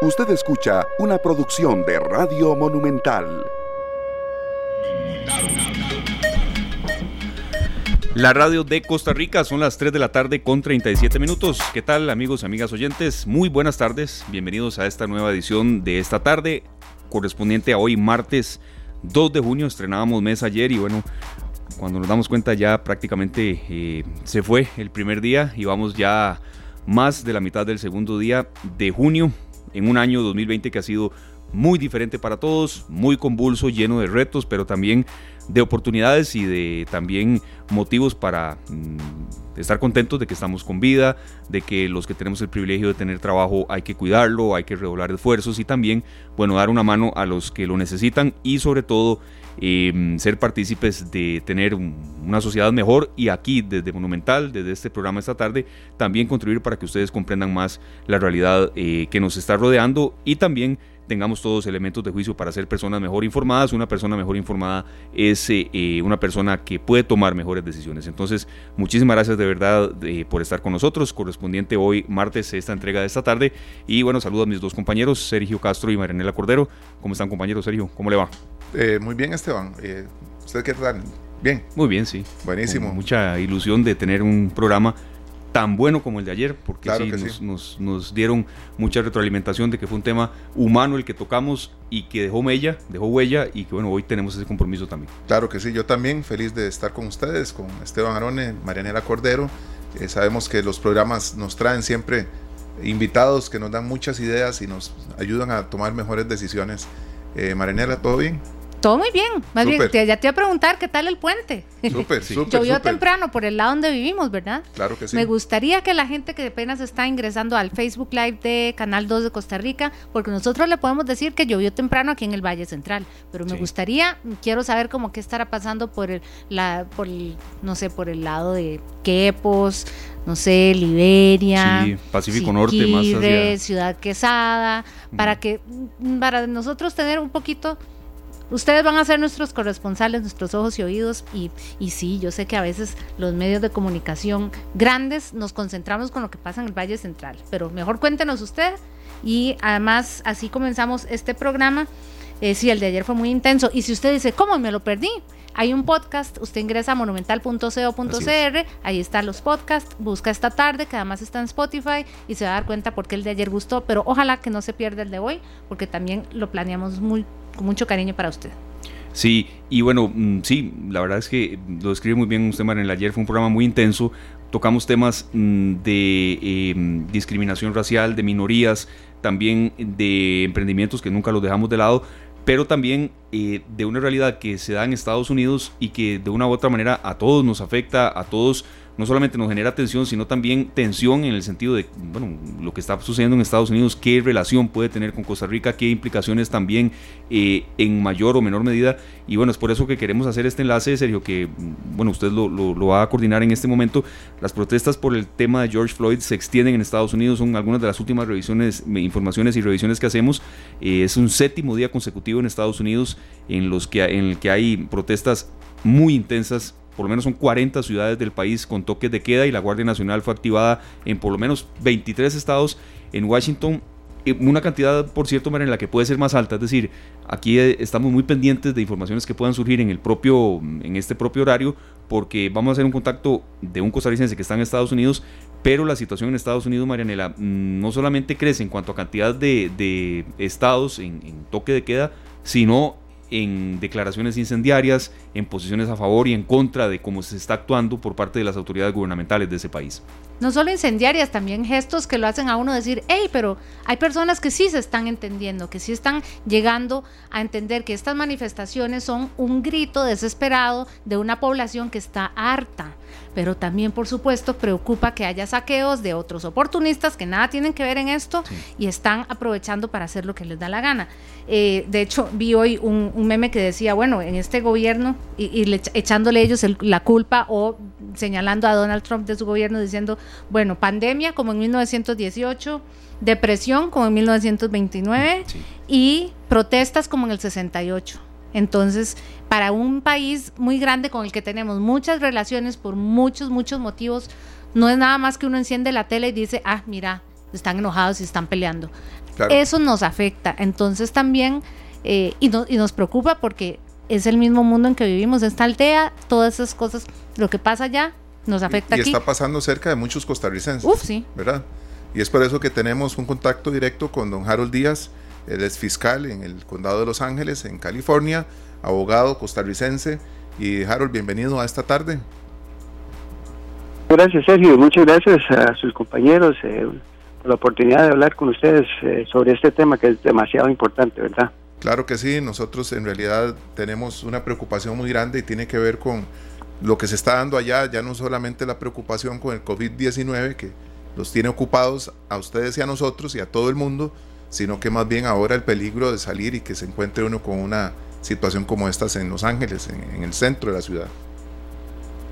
Usted escucha una producción de Radio Monumental. La radio de Costa Rica son las 3 de la tarde con 37 minutos. ¿Qué tal amigos y amigas oyentes? Muy buenas tardes. Bienvenidos a esta nueva edición de esta tarde correspondiente a hoy martes 2 de junio. Estrenábamos mes ayer y bueno, cuando nos damos cuenta ya prácticamente eh, se fue el primer día y vamos ya más de la mitad del segundo día de junio en un año 2020 que ha sido muy diferente para todos, muy convulso, lleno de retos, pero también de oportunidades y de también motivos para mm, estar contentos de que estamos con vida, de que los que tenemos el privilegio de tener trabajo hay que cuidarlo, hay que redoblar esfuerzos y también, bueno, dar una mano a los que lo necesitan y sobre todo Em, ser partícipes de tener una sociedad mejor y aquí desde Monumental, desde este programa esta tarde, también contribuir para que ustedes comprendan más la realidad eh, que nos está rodeando y también tengamos todos elementos de juicio para ser personas mejor informadas. Una persona mejor informada es eh, eh, una persona que puede tomar mejores decisiones. Entonces, muchísimas gracias de verdad por estar con nosotros, correspondiente hoy martes esta entrega de esta tarde. Y bueno, saludo a mis dos compañeros, Sergio Castro y Marianela Cordero. ¿Cómo están compañeros? Sergio, ¿cómo le va? Eh, muy bien, Esteban. Eh, ¿Usted qué tal? Bien. Muy bien, sí. Buenísimo. mucha ilusión de tener un programa tan bueno como el de ayer, porque sí, nos, Nos, dieron mucha retroalimentación de que fue un tema humano el que tocamos y que dejó mella, dejó huella y que bueno, hoy tenemos ese compromiso también. Claro que sí, yo también feliz de estar con ustedes, con Esteban Arone, Marianela Cordero. Eh, sabemos que los programas nos traen siempre invitados que nos dan muchas ideas y nos ayudan a tomar mejores decisiones. Eh, Marianela, ¿todo bien? Todo muy bien. Más bien, ya te iba a preguntar qué tal el puente. Súper, súper. Llovió temprano por el lado donde vivimos, ¿verdad? Claro que sí. Me gustaría que la gente que apenas está ingresando al Facebook Live de Canal 2 de Costa Rica, porque nosotros le podemos decir que llovió temprano aquí en el Valle Central, pero me gustaría, quiero saber cómo qué estará pasando por el, la, por no sé, por el lado de Quepos, no sé, Liberia, sí, Pacífico Norte, más hacia... Ciudad Quesada, para que, para nosotros tener un poquito Ustedes van a ser nuestros corresponsales, nuestros ojos y oídos y, y sí, yo sé que a veces los medios de comunicación grandes nos concentramos con lo que pasa en el Valle Central, pero mejor cuéntenos usted y además así comenzamos este programa. Eh, sí, el de ayer fue muy intenso y si usted dice, ¿cómo me lo perdí? Hay un podcast, usted ingresa a monumental.co.cr, ahí están los podcasts, busca esta tarde, que además está en Spotify, y se va a dar cuenta por qué el de ayer gustó, pero ojalá que no se pierda el de hoy, porque también lo planeamos muy con mucho cariño para usted. Sí, y bueno, mm, sí, la verdad es que lo describe muy bien usted, el Ayer fue un programa muy intenso. Tocamos temas mm, de em, discriminación racial, de minorías, también de emprendimientos que nunca los dejamos de lado, pero también eh, de una realidad que se da en Estados Unidos y que de una u otra manera a todos nos afecta, a todos no solamente nos genera tensión, sino también tensión en el sentido de, bueno, lo que está sucediendo en Estados Unidos, qué relación puede tener con Costa Rica, qué implicaciones también eh, en mayor o menor medida. Y bueno, es por eso que queremos hacer este enlace, Sergio, que, bueno, usted lo, va a coordinar en este momento. Las protestas por el tema de George Floyd se extienden en Estados Unidos, son algunas de las últimas revisiones, informaciones y revisiones que hacemos. Eh, es un séptimo día consecutivo en Estados Unidos en, los que, en el que hay protestas muy intensas por lo menos son 40 ciudades del país con toques de queda y la Guardia Nacional fue activada en por lo menos 23 estados. En Washington una cantidad, por cierto, en la que puede ser más alta. Es decir, aquí eh, estamos muy pendientes de informaciones que puedan surgir en el propio, en este propio horario, porque vamos a hacer un contacto de un costarricense que está en Estados Unidos, pero la situación en Estados Unidos, Marianela, mm, no solamente crece en cuanto a cantidad de, estados en, en toque de queda, sino en declaraciones incendiarias, en posiciones a favor y en contra de cómo se está actuando por parte de las autoridades gubernamentales de ese país. No solo incendiarias, también gestos que lo hacen a uno decir, hey, pero hay personas que sí se están entendiendo, que sí están llegando a entender que estas manifestaciones son un grito desesperado de una población que está harta pero también por supuesto preocupa que haya saqueos de otros oportunistas que nada tienen que ver en esto y están aprovechando para hacer lo que les da la gana. Eh, de hecho, vi hoy un, meme que decía, bueno, en este gobierno, y, echándole ellos la culpa o señalando a Donald Trump de su gobierno diciendo, bueno, pandemia como en 1918, depresión como en 1929 y protestas como en el 68. Entonces, para un país muy grande con el que tenemos muchas relaciones por muchos, muchos motivos, no es nada más que uno enciende la tele y dice, ah, mira, están enojados y están peleando. Eso nos afecta. Entonces también, eh, y, y nos preocupa porque es el mismo mundo en que vivimos, esta aldea, todas esas cosas, lo que pasa allá nos afecta y, y está pasando cerca de muchos costarricenses. Uf, sí. ¿Verdad? Y es por eso que tenemos un contacto directo con don Harold Díaz, él es fiscal en el condado de Los Ángeles, en California, abogado costarricense. Y Harold, bienvenido a esta tarde. Gracias, Sergio. Muchas gracias a sus compañeros eh, por la oportunidad de hablar con ustedes eh, sobre este tema que es demasiado importante, ¿verdad? Claro que sí, nosotros en realidad tenemos una preocupación muy grande y tiene que ver con lo que se está dando allá, ya no solamente la preocupación con el COVID-19 que los tiene ocupados a ustedes y a nosotros y a todo el mundo, sino que más bien ahora el peligro de salir y que se encuentre uno con una situación como esta en Los Ángeles, en, el centro de la ciudad.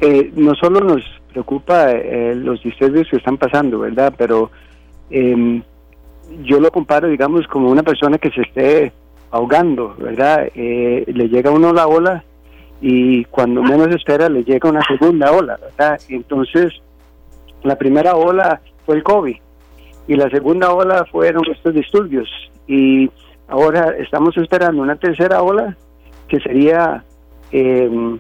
Eh, no solo nos preocupa eh, los disturbios que están pasando, ¿verdad? Pero em, yo lo comparo, digamos, como una persona que se esté ahogando, ¿verdad? Eh, le llega uno la ola y cuando menos espera le llega una segunda ola, ¿verdad? Entonces, la primera ola fue el COVID y la segunda ola fueron estos disturbios y ahora estamos esperando una tercera ola que sería em,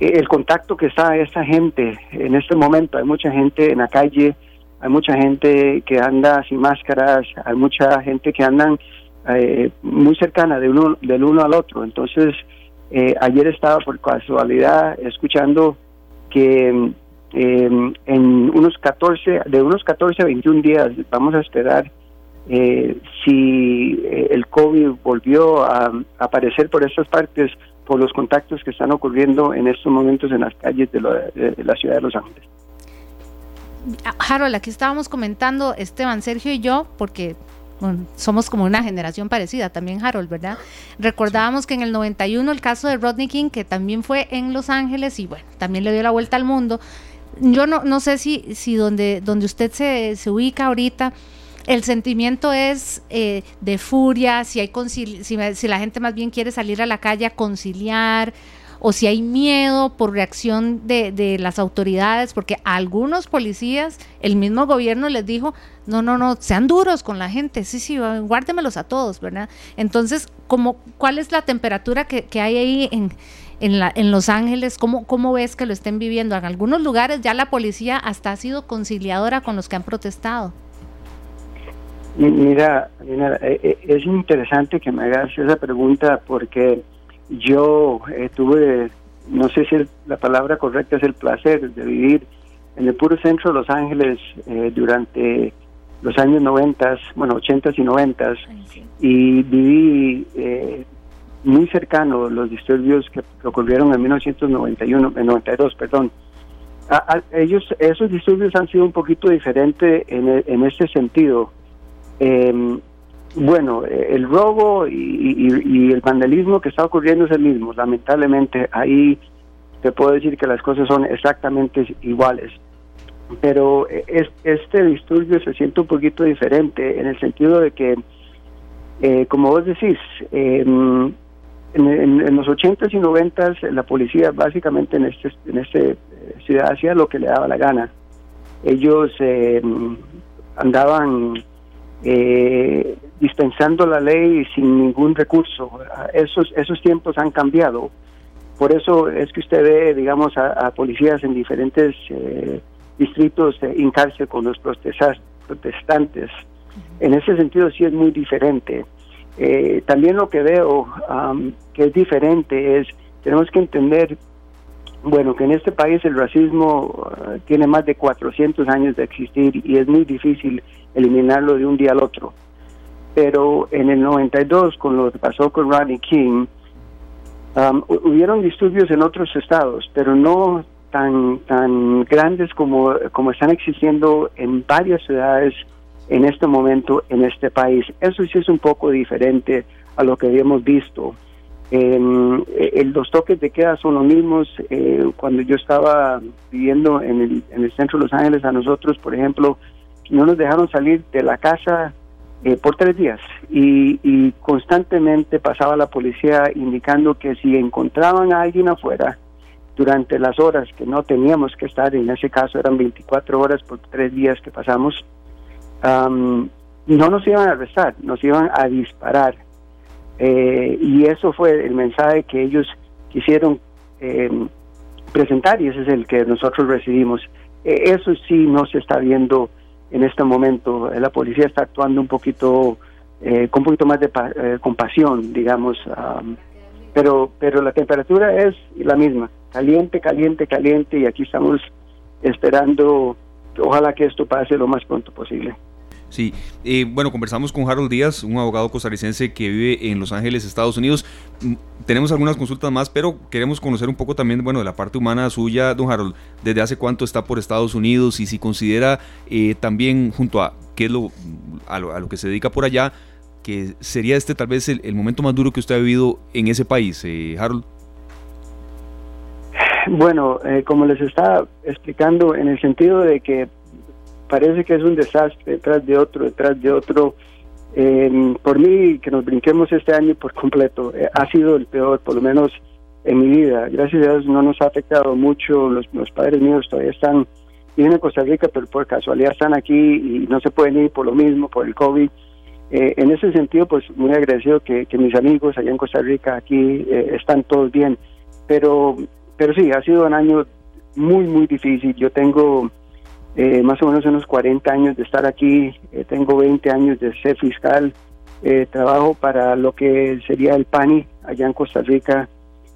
el contacto que está esta gente en este momento. Hay mucha gente en la calle, hay mucha gente que anda sin máscaras, hay mucha gente que andan eh, muy cercana de uno, del uno al otro. Entonces, eh, ayer estaba por casualidad escuchando que em, en unos 14, de unos 14 a 21 días vamos a esperar eh, si el COVID volvió a, aparecer por estas partes por los contactos que están ocurriendo en estos momentos en las calles de, de la ciudad de Los Ángeles. Harold, aquí estábamos comentando Esteban, Sergio y yo, porque somos como una generación parecida, también Harold, ¿verdad? Recordábamos que en el 91 el caso de Rodney King, que también fue en Los Ángeles y bueno, también le dio la vuelta al mundo. Yo no, no sé si, si donde, donde usted se, se ubica ahorita, el sentimiento es eh, de furia, si, hay si, si la gente más bien quiere salir a la calle a conciliar, o si hay miedo por reacción de, de, las autoridades, porque a algunos policías, el mismo gobierno les dijo, no, no, no, sean duros con la gente, sí, sí, guárdemelos a todos, ¿verdad? Entonces, ¿cómo, ¿cuál es la temperatura que, que hay ahí en, en, la, en Los Ángeles? ¿Cómo, ¿Cómo ves que lo estén viviendo? En algunos lugares ya la policía hasta ha sido conciliadora con los que han protestado. Mira, mira eh, eh, es interesante que me hagas esa pregunta porque yo eh, tuve, no sé si la palabra correcta es el placer de vivir en el puro centro de Los Ángeles eh, durante los años 90, bueno, 80 y 90 y viví eh, muy cercano los disturbios que, ocurrieron en 1991, en 92, perdón. ellos, esos disturbios han sido un poquito diferentes en, e, en este sentido. Eh, bueno, eh, el robo y, el vandalismo que está ocurriendo es el mismo. Lamentablemente, ahí te puedo decir que las cosas son exactamente iguales. Pero eh, este disturbio se siente un poquito diferente en el sentido de que, eh, como vos decís, em, en, los 80s y 90s la policía básicamente en este, en este ciudad hacía lo que le daba la gana. Ellos em, andaban eh, dispensando la ley sin ningún recurso. Esos, esos tiempos han cambiado. Por eso es que usted ve, digamos, a, policías en diferentes eh, distritos en cárcel con los protestantes. En ese sentido sí es muy diferente. Eh, también lo que veo que es diferente es, tenemos que entender, bueno, que en este país el racismo uh, tiene más de 400 años de existir y es muy difícil eliminarlo de un día al otro. Pero en el 92, con lo que pasó con Rodney King, um, hubieron disturbios en otros estados, pero no tan tan grandes como, como están existiendo en varias ciudades en este momento en este país. Eso sí es un poco diferente a lo que habíamos visto. los toques de queda son los mismos. Eh, cuando yo estaba viviendo en el, en el centro de Los Ángeles, a nosotros, por ejemplo, no nos dejaron salir de la casa eh, por tres días y, constantemente pasaba la policía indicando que si encontraban a alguien afuera durante las horas que no teníamos que estar, en ese caso eran 24 horas por tres días que pasamos, no nos iban a arrestar, nos iban a disparar. Eh, y eso fue el mensaje que ellos quisieron em, presentar y ese es el que nosotros recibimos. E, eso sí no se está viendo en este momento. La policía está actuando un poquito, eh, con un poquito más de eh, compasión, digamos. pero, pero la temperatura es la misma, caliente, caliente, caliente y aquí estamos esperando, ojalá que esto pase lo más pronto posible. Sí, eh, bueno, conversamos con Harold Díaz, un abogado costarricense que vive en Los Ángeles, Estados Unidos. Mm, tenemos algunas consultas más, pero queremos conocer un poco también, bueno, de la parte humana suya, don Harold. ¿Desde hace cuánto está por Estados Unidos y si considera eh, también, junto a qué es lo a, lo que se dedica por allá, que sería este tal vez el, momento más duro que usted ha vivido en ese país, eh, Harold? Bueno, como les estaba explicando, en el sentido de que parece que es un desastre detrás de otro, detrás de otro. Eh, por mí, que nos brinquemos este año por completo, eh, ha sido el peor, por lo menos en mi vida. Gracias a Dios no nos ha afectado mucho. Los, padres míos todavía están, viven en Costa Rica, pero por casualidad están aquí y no se pueden ir por lo mismo, por el COVID. Eh, en ese sentido, pues muy agradecido que, mis amigos allá en Costa Rica, aquí, están todos bien. Pero, pero sí, ha sido un año muy, muy difícil. Yo tengo eh, más o menos unos 40 años de estar aquí, eh, tengo 20 años de ser fiscal, eh, trabajo para lo que sería el PANI allá en Costa Rica,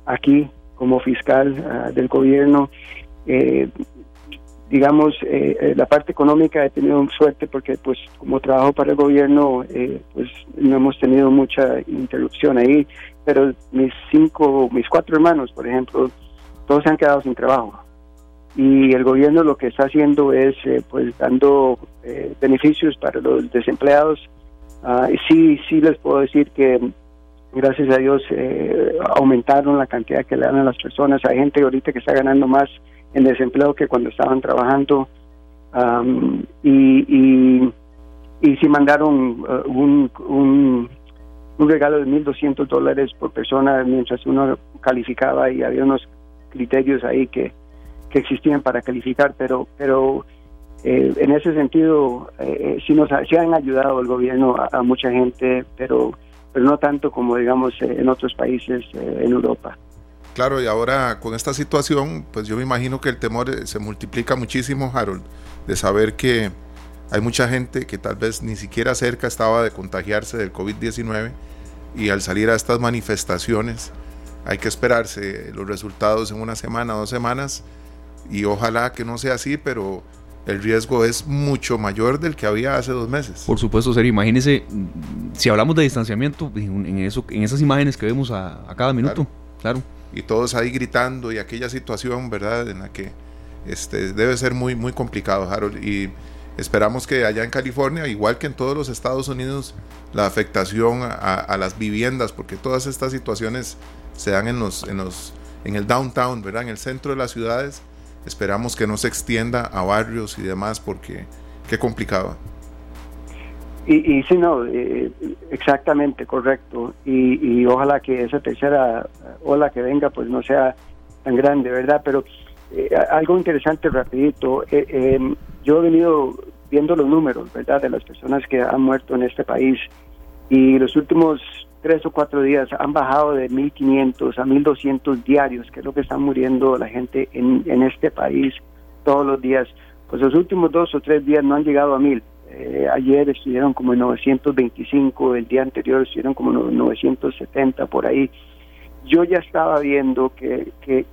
aquí como fiscal ah, del gobierno. digamos, la parte económica he tenido suerte porque pues como trabajo para el gobierno, pues no hemos tenido mucha interrupción ahí, pero mis cinco, mis cuatro hermanos, por ejemplo, todos se han quedado sin trabajo y el gobierno lo que está haciendo es eh, pues dando eh, beneficios para los desempleados. Uh, sí sí les puedo decir que gracias a Dios eh, aumentaron la cantidad que le dan a las personas. Hay gente ahorita que está ganando más en desempleo que cuando estaban trabajando. Y, y y sí mandaron uh, un, un, un regalo de 1.200 dólares por persona mientras uno calificaba y había unos criterios ahí que que existían para calificar, pero, pero eh, en ese sentido eh, sí nos sí han ayudado el gobierno a, mucha gente, pero, pero no tanto como digamos eh, en otros países en Europa. Claro, y ahora con esta situación, pues yo me imagino que el temor se multiplica muchísimo, Harold, de saber que hay mucha gente que tal vez ni siquiera cerca estaba de contagiarse del COVID-19 y al salir a estas manifestaciones hay que esperarse los resultados en una semana, dos semanas y ojalá que no sea así, pero el riesgo es mucho mayor del que había hace dos meses. Por supuesto, Sergio. Imagínese, si hablamos de distanciamiento, en, eso, en esas imágenes que vemos a, cada minuto, claro. Y todos ahí gritando y aquella situación, ¿verdad? En la que este, debe ser muy, muy complicado, Harold. Y esperamos que allá en California, igual que en todos los Estados Unidos, la afectación a, a las viviendas, porque todas estas situaciones se dan en los, en los, en el downtown, ¿verdad? En el centro de las ciudades Esperamos que no se extienda a barrios y demás porque qué complicado. Y, y sí, no, eh, exactamente, correcto. Y, ojalá que esa tercera ola que venga pues no sea tan grande, ¿verdad? Pero eh, algo interesante rapidito, eh, em, yo he venido viendo los números, ¿verdad? De las personas que han muerto en este país y los últimos tres o cuatro días han bajado de 1.500 a 1.200 diarios, que es lo que está muriendo la gente en, en este país todos los días. Pues los últimos dos o tres días no han llegado a 1.000. Eh, ayer estuvieron como en 925, el día anterior estuvieron como 970 por ahí. Yo ya estaba viendo que, que,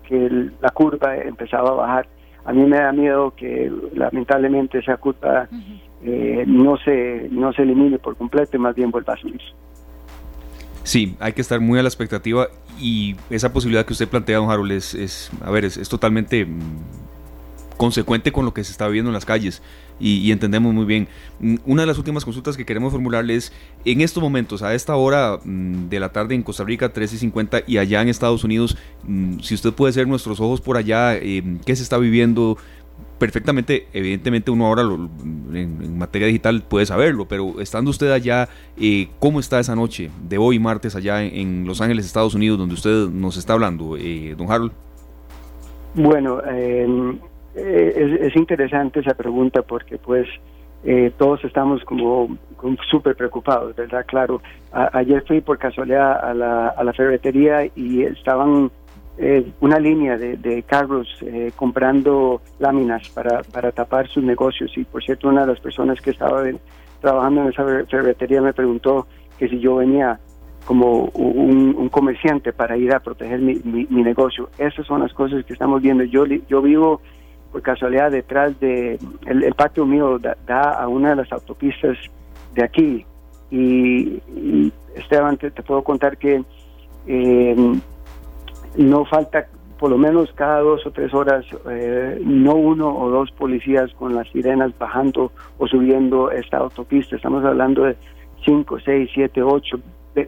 la curva empezaba a bajar. A mí me da miedo que lamentablemente esa curva eh, no se no se elimine por completo y más bien vuelva a subir. Sí, hay que estar muy a la expectativa y esa posibilidad que usted plantea, don Harold, es, a ver, es, totalmente mm, consecuente con lo que se está viviendo en las calles y, entendemos muy bien. Mm, una de las últimas consultas que queremos formularle es, en estos momentos, a esta hora mm, de la tarde en Costa Rica, 13.50, y allá en Estados Unidos, si usted puede ser nuestros ojos por allá, eh, ¿qué se está viviendo? Perfectamente, evidentemente uno ahora en, materia digital puede saberlo, pero estando usted allá, eh, ¿cómo está esa noche de hoy martes allá en, Los Ángeles, Estados Unidos, donde usted nos está hablando, eh, don Harold? Bueno, em, eh, es, interesante esa pregunta porque pues eh, todos estamos como, súper preocupados, ¿verdad? Claro, ayer fui por casualidad a la, a la ferretería y estaban eh, una línea de, de carros eh, comprando láminas para, para tapar sus negocios y por cierto una de las personas que estaba trabajando en esa ferretería me preguntó que si yo venía como un, comerciante para ir a proteger mi, mi, negocio. Esas son las cosas que estamos viendo. Yo, yo vivo por casualidad detrás de, el, patio mío da, a una de las autopistas de aquí y, Esteban, te, puedo contar que eh, no falta por lo menos cada dos o tres horas, eh, no uno o dos policías con las sirenas bajando o subiendo esta autopista. Estamos hablando de cinco, seis, siete, ocho,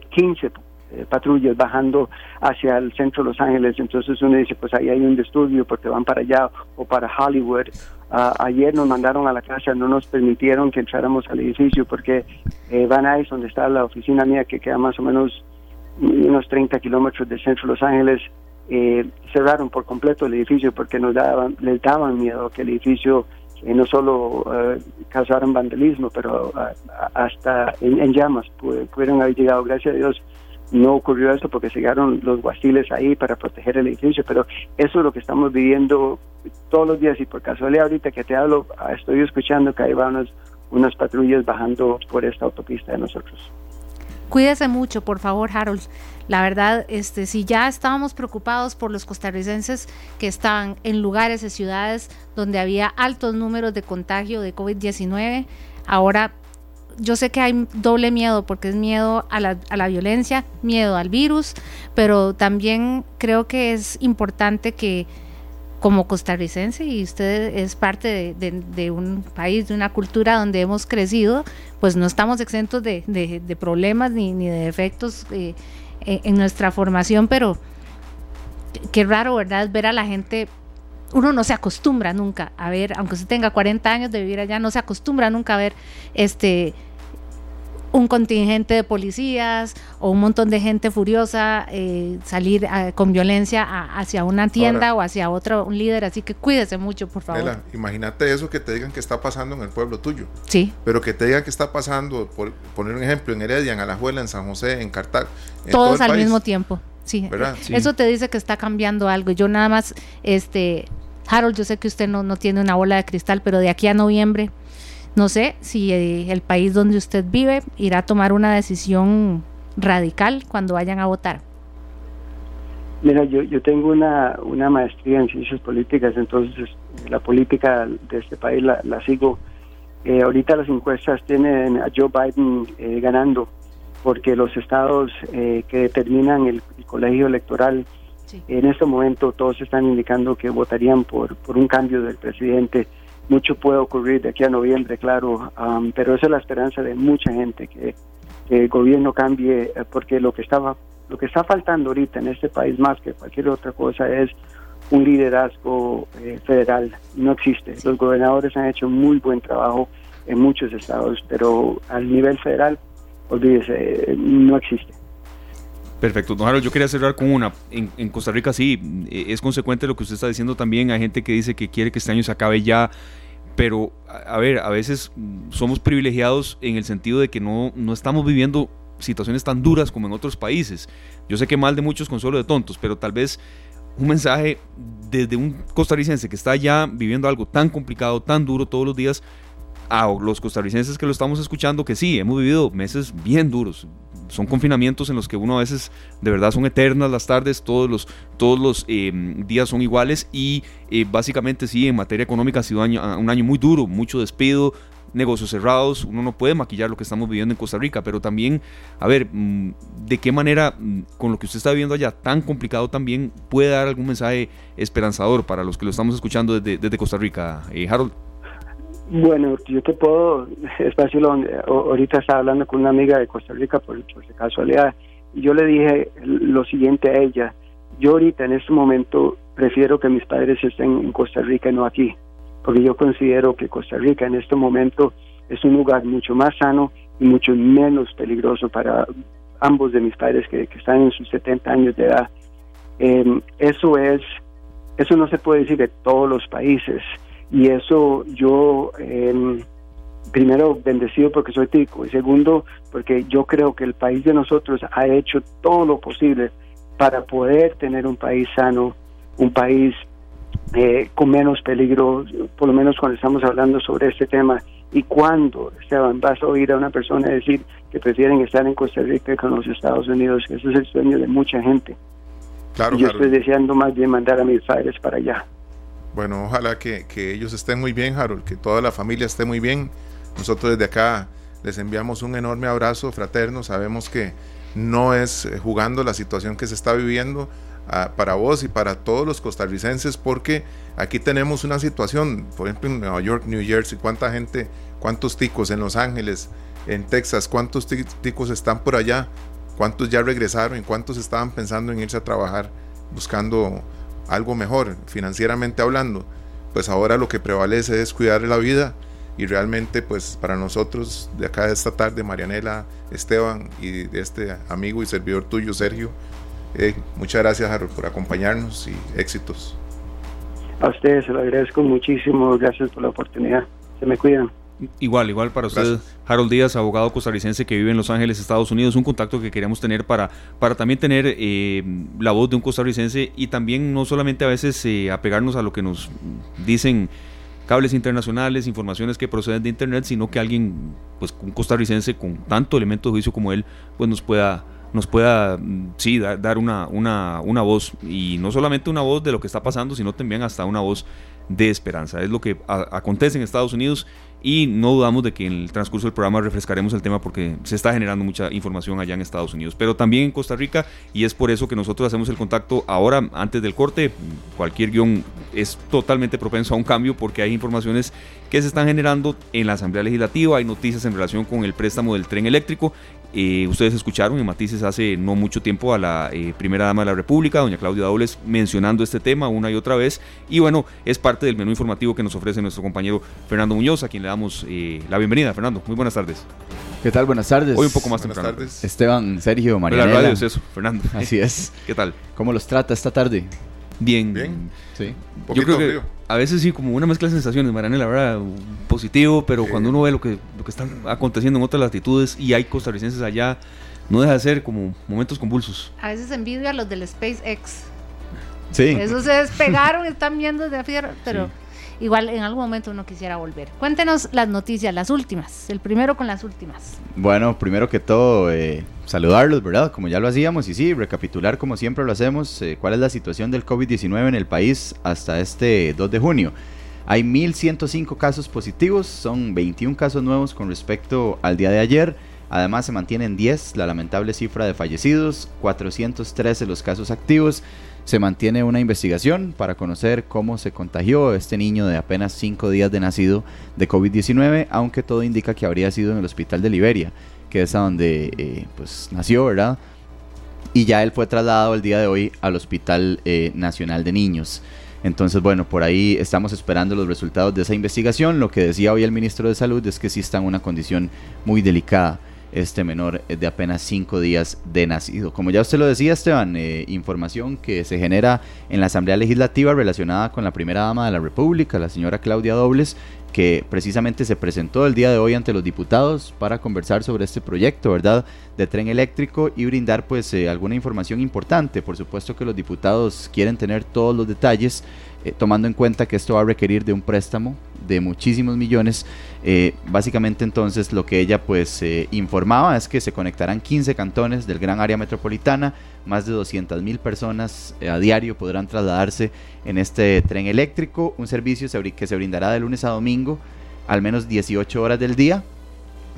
quince eh, patrullas bajando hacia el centro de Los Ángeles. Entonces uno dice, pues ahí hay un estudio porque van para allá o para Hollywood. Ah, ayer nos mandaron a la casa, no nos permitieron que entráramos al edificio porque eh, Van Nuys, donde está la oficina mía, que queda más o menos unos 30 kilómetros del centro de Los Ángeles, eh, cerraron por completo el edificio porque nos daban, les daban miedo que el edificio eh, no solo eh, causaran vandalismo, pero hasta en, llamas pudieron haber llegado. Gracias a Dios no ocurrió eso porque llegaron los guastiles ahí para proteger el edificio, pero eso es lo que estamos viviendo todos los días y por casualidad ahorita que te hablo, estoy escuchando que ahí van unas patrullas bajando por esta autopista de nosotros. Cuídese mucho, por favor, Harold. La verdad, este, si ya estábamos preocupados por los costarricenses que estaban en lugares y ciudades donde había altos números de contagio de COVID-19, ahora yo sé que hay doble miedo porque es miedo a la, a la, violencia, miedo al virus, pero también creo que es importante que como costarricense y usted es parte de, un país, de una cultura donde hemos crecido, pues no estamos exentos de, problemas ni, de defectos eh, en nuestra formación, pero qué raro, ¿verdad? Ver a la gente uno no se acostumbra nunca a ver, aunque usted tenga 40 años de vivir allá, no se acostumbra nunca a ver este un contingente de policías o un montón de gente furiosa eh, salir eh, con violencia hacia una tienda o hacia otro un líder, así que cuídese mucho, por favor. imagínate eso que te digan que está pasando en el pueblo tuyo. Sí. Pero que te digan que está pasando, por poner un ejemplo, en Heredia, en Alajuela, en San José, en Cartago. Todos al mismo tiempo. Sí. Eso te dice que está cambiando algo. Yo nada más, este, Harold, yo sé que usted no, no tiene una bola de cristal, pero de aquí a noviembre no sé si eh, el país donde usted vive irá a tomar una decisión radical cuando vayan a votar. Mira, yo, yo tengo una, una maestría en ciencias políticas, entonces la política de este país la, sigo. Eh, ahorita las encuestas tienen a Joe Biden eh, ganando, porque los estados que determinan el, colegio electoral, en este momento todos están indicando que votarían por, por un cambio del presidente mucho puede ocurrir de aquí a noviembre, claro, pero esa es la esperanza de mucha gente que, el gobierno cambie, eh, porque lo que estaba, lo que está faltando ahorita en este país más que cualquier otra cosa es un liderazgo eh, federal. No existe. Los gobernadores han hecho muy buen trabajo en muchos estados, pero al nivel federal, olvídese, no existe. Perfecto. Don Harold, yo quería cerrar con una. En, en, Costa Rica sí, eh, es consecuente lo que usted está diciendo también. Hay gente que dice que quiere que este año se acabe ya pero a, ver, a veces somos privilegiados en el sentido de que no, no estamos viviendo situaciones tan duras como en otros países. Yo sé que mal de muchos consuelo de tontos, pero tal vez un mensaje desde un costarricense que está ya viviendo algo tan complicado, tan duro todos los días, a los costarricenses que lo estamos escuchando, que sí, hemos vivido meses bien duros, son confinamientos en los que uno a veces de verdad son eternas las tardes, todos los, todos los em, días son iguales y eh, básicamente sí, en materia económica ha sido un año muy duro, mucho despido, negocios cerrados, uno no puede maquillar lo que estamos viviendo en Costa Rica, pero también, a ver, mm, de qué manera, mm, con lo que usted está viviendo allá, tan complicado también, puede dar algún mensaje esperanzador para los que lo estamos escuchando desde, desde Costa Rica, eh, Harold. Bueno, yo te puedo, es fácil, ahorita estaba hablando con una amiga de Costa Rica por, casualidad, y yo le dije lo siguiente a ella, yo ahorita en este momento prefiero que mis padres estén en Costa Rica y no aquí, porque yo considero que Costa Rica en este momento es un lugar mucho más sano y mucho menos peligroso para ambos de mis padres que, están en sus 70 años de edad. Em, eso es, eso no se puede decir de todos los países y eso yo em, primero bendecido porque soy tico y segundo porque yo creo que el país de nosotros ha hecho todo lo posible para poder tener un país sano, un país eh, con menos peligro, por lo menos cuando estamos hablando sobre este tema. Y cuando, Esteban, vas a oír a una persona decir que prefieren estar en Costa Rica que en los Estados Unidos, ese es el sueño de mucha gente. Claro, yo estoy deseando más bien mandar a mis padres para allá. Bueno, ojalá que, que ellos estén muy bien, Harold, que toda la familia esté muy bien. Nosotros desde acá les enviamos un enorme abrazo fraterno. Sabemos que no es eh, jugando la situación que se está viviendo ah, para vos y para todos los costarricenses, porque aquí tenemos una situación, por ejemplo en Nueva York, New Jersey, cuánta gente, cuántos ticos en Los Ángeles, en Texas, cuántos ticos están por allá, cuántos ya regresaron cuántos estaban pensando en irse a trabajar buscando algo mejor, financieramente hablando. Pues ahora lo que prevalece es cuidar la vida y realmente pues para nosotros de acá esta tarde, Marianela, Esteban y de este amigo y servidor tuyo, Sergio, eh, muchas gracias Harold por acompañarnos y éxitos. A ustedes se lo agradezco muchísimo, gracias por la oportunidad, se me cuidan. Igual, igual para usted, Harold Díaz, abogado costarricense que vive en Los Ángeles, Estados Unidos, un contacto que queríamos tener para, para también tener eh, la voz de un costarricense y también no solamente a veces eh, apegarnos a lo que nos dicen cables internacionales, informaciones que proceden de internet, sino que alguien, pues un costarricense con tanto elemento de juicio como él, pues nos pueda nos pueda, mm, sí, dar, una, una, una voz, y no solamente una voz de lo que está pasando, sino también hasta una voz de esperanza. Es lo que acontece en Estados Unidos y no dudamos de que en el transcurso del programa refrescaremos el tema porque se está generando mucha información allá en Estados Unidos, pero también en Costa Rica y es por eso que nosotros hacemos el contacto ahora antes del corte. Cualquier guion es totalmente propenso a un cambio porque hay informaciones que se están generando en la Asamblea Legislativa, hay noticias en relación con el préstamo del tren eléctrico eh, ustedes escucharon en Matices hace no mucho tiempo a la eh, primera dama de la República, doña Claudia Dobles, mencionando este tema una y otra vez. Y bueno, es parte del menú informativo que nos ofrece nuestro compañero Fernando Muñoz, a quien le damos eh, la bienvenida. Fernando, muy buenas tardes. ¿Qué tal? Buenas tardes. Hoy un poco más buenas temprano. Tardes. Esteban, Sergio, María. La radio es eso, Fernando. Así es. ¿Qué tal? ¿Cómo los trata esta tarde? Bien. Bien. Sí. Yo creo que a veces sí, como una mezcla de sensaciones, Mariana, la verdad, positivo, pero cuando uno ve lo que, lo que está aconteciendo en otras latitudes y hay costarricenses allá no deja de ser como momentos convulsos. A veces envidio a los del SpaceX. Sí. Esos se despegaron, están viendo desde afuera, pero igual en algún momento uno quisiera volver. Cuéntenos las noticias, las últimas, el primero con las últimas. Bueno, primero que todo, eh, saludarlos, ¿verdad? Como ya lo hacíamos, y sí, recapitular como siempre lo hacemos, eh, cuál es la situación del COVID-19 en el país hasta este 2 de junio. Hay 1.105 casos positivos, son 21 casos nuevos con respecto al día de ayer. Además se mantienen 10 la lamentable cifra de fallecidos, 413 los casos activos. Se mantiene una investigación para conocer cómo se contagió este niño de apenas 5 días de nacido de COVID-19, aunque todo indica que habría sido en el hospital de Liberia, que es a donde eh, pues, nació, ¿verdad? Y ya él fue trasladado el día de hoy al Hospital eh, Nacional de Niños. Entonces, bueno, por ahí estamos esperando los resultados de esa investigación. Lo que decía hoy el ministro de Salud es que sí está en una condición muy delicada este menor de apenas cinco días de nacido. Como ya usted lo decía, Esteban, eh, información que se genera en la Asamblea Legislativa relacionada con la primera dama de la República, la señora Claudia Dobles, que precisamente se presentó el día de hoy ante los diputados para conversar sobre este proyecto, ¿verdad?, de tren eléctrico y brindar pues eh, alguna información importante. Por supuesto que los diputados quieren tener todos los detalles, eh, tomando en cuenta que esto va a requerir de un préstamo de muchísimos millones. Eh, básicamente entonces lo que ella pues informaba es que se conectarán 15 cantones del gran área metropolitana, más de 200 mil personas a diario podrán trasladarse en este tren eléctrico, un servicio que se brindará de lunes a domingo, al menos 18 horas del día,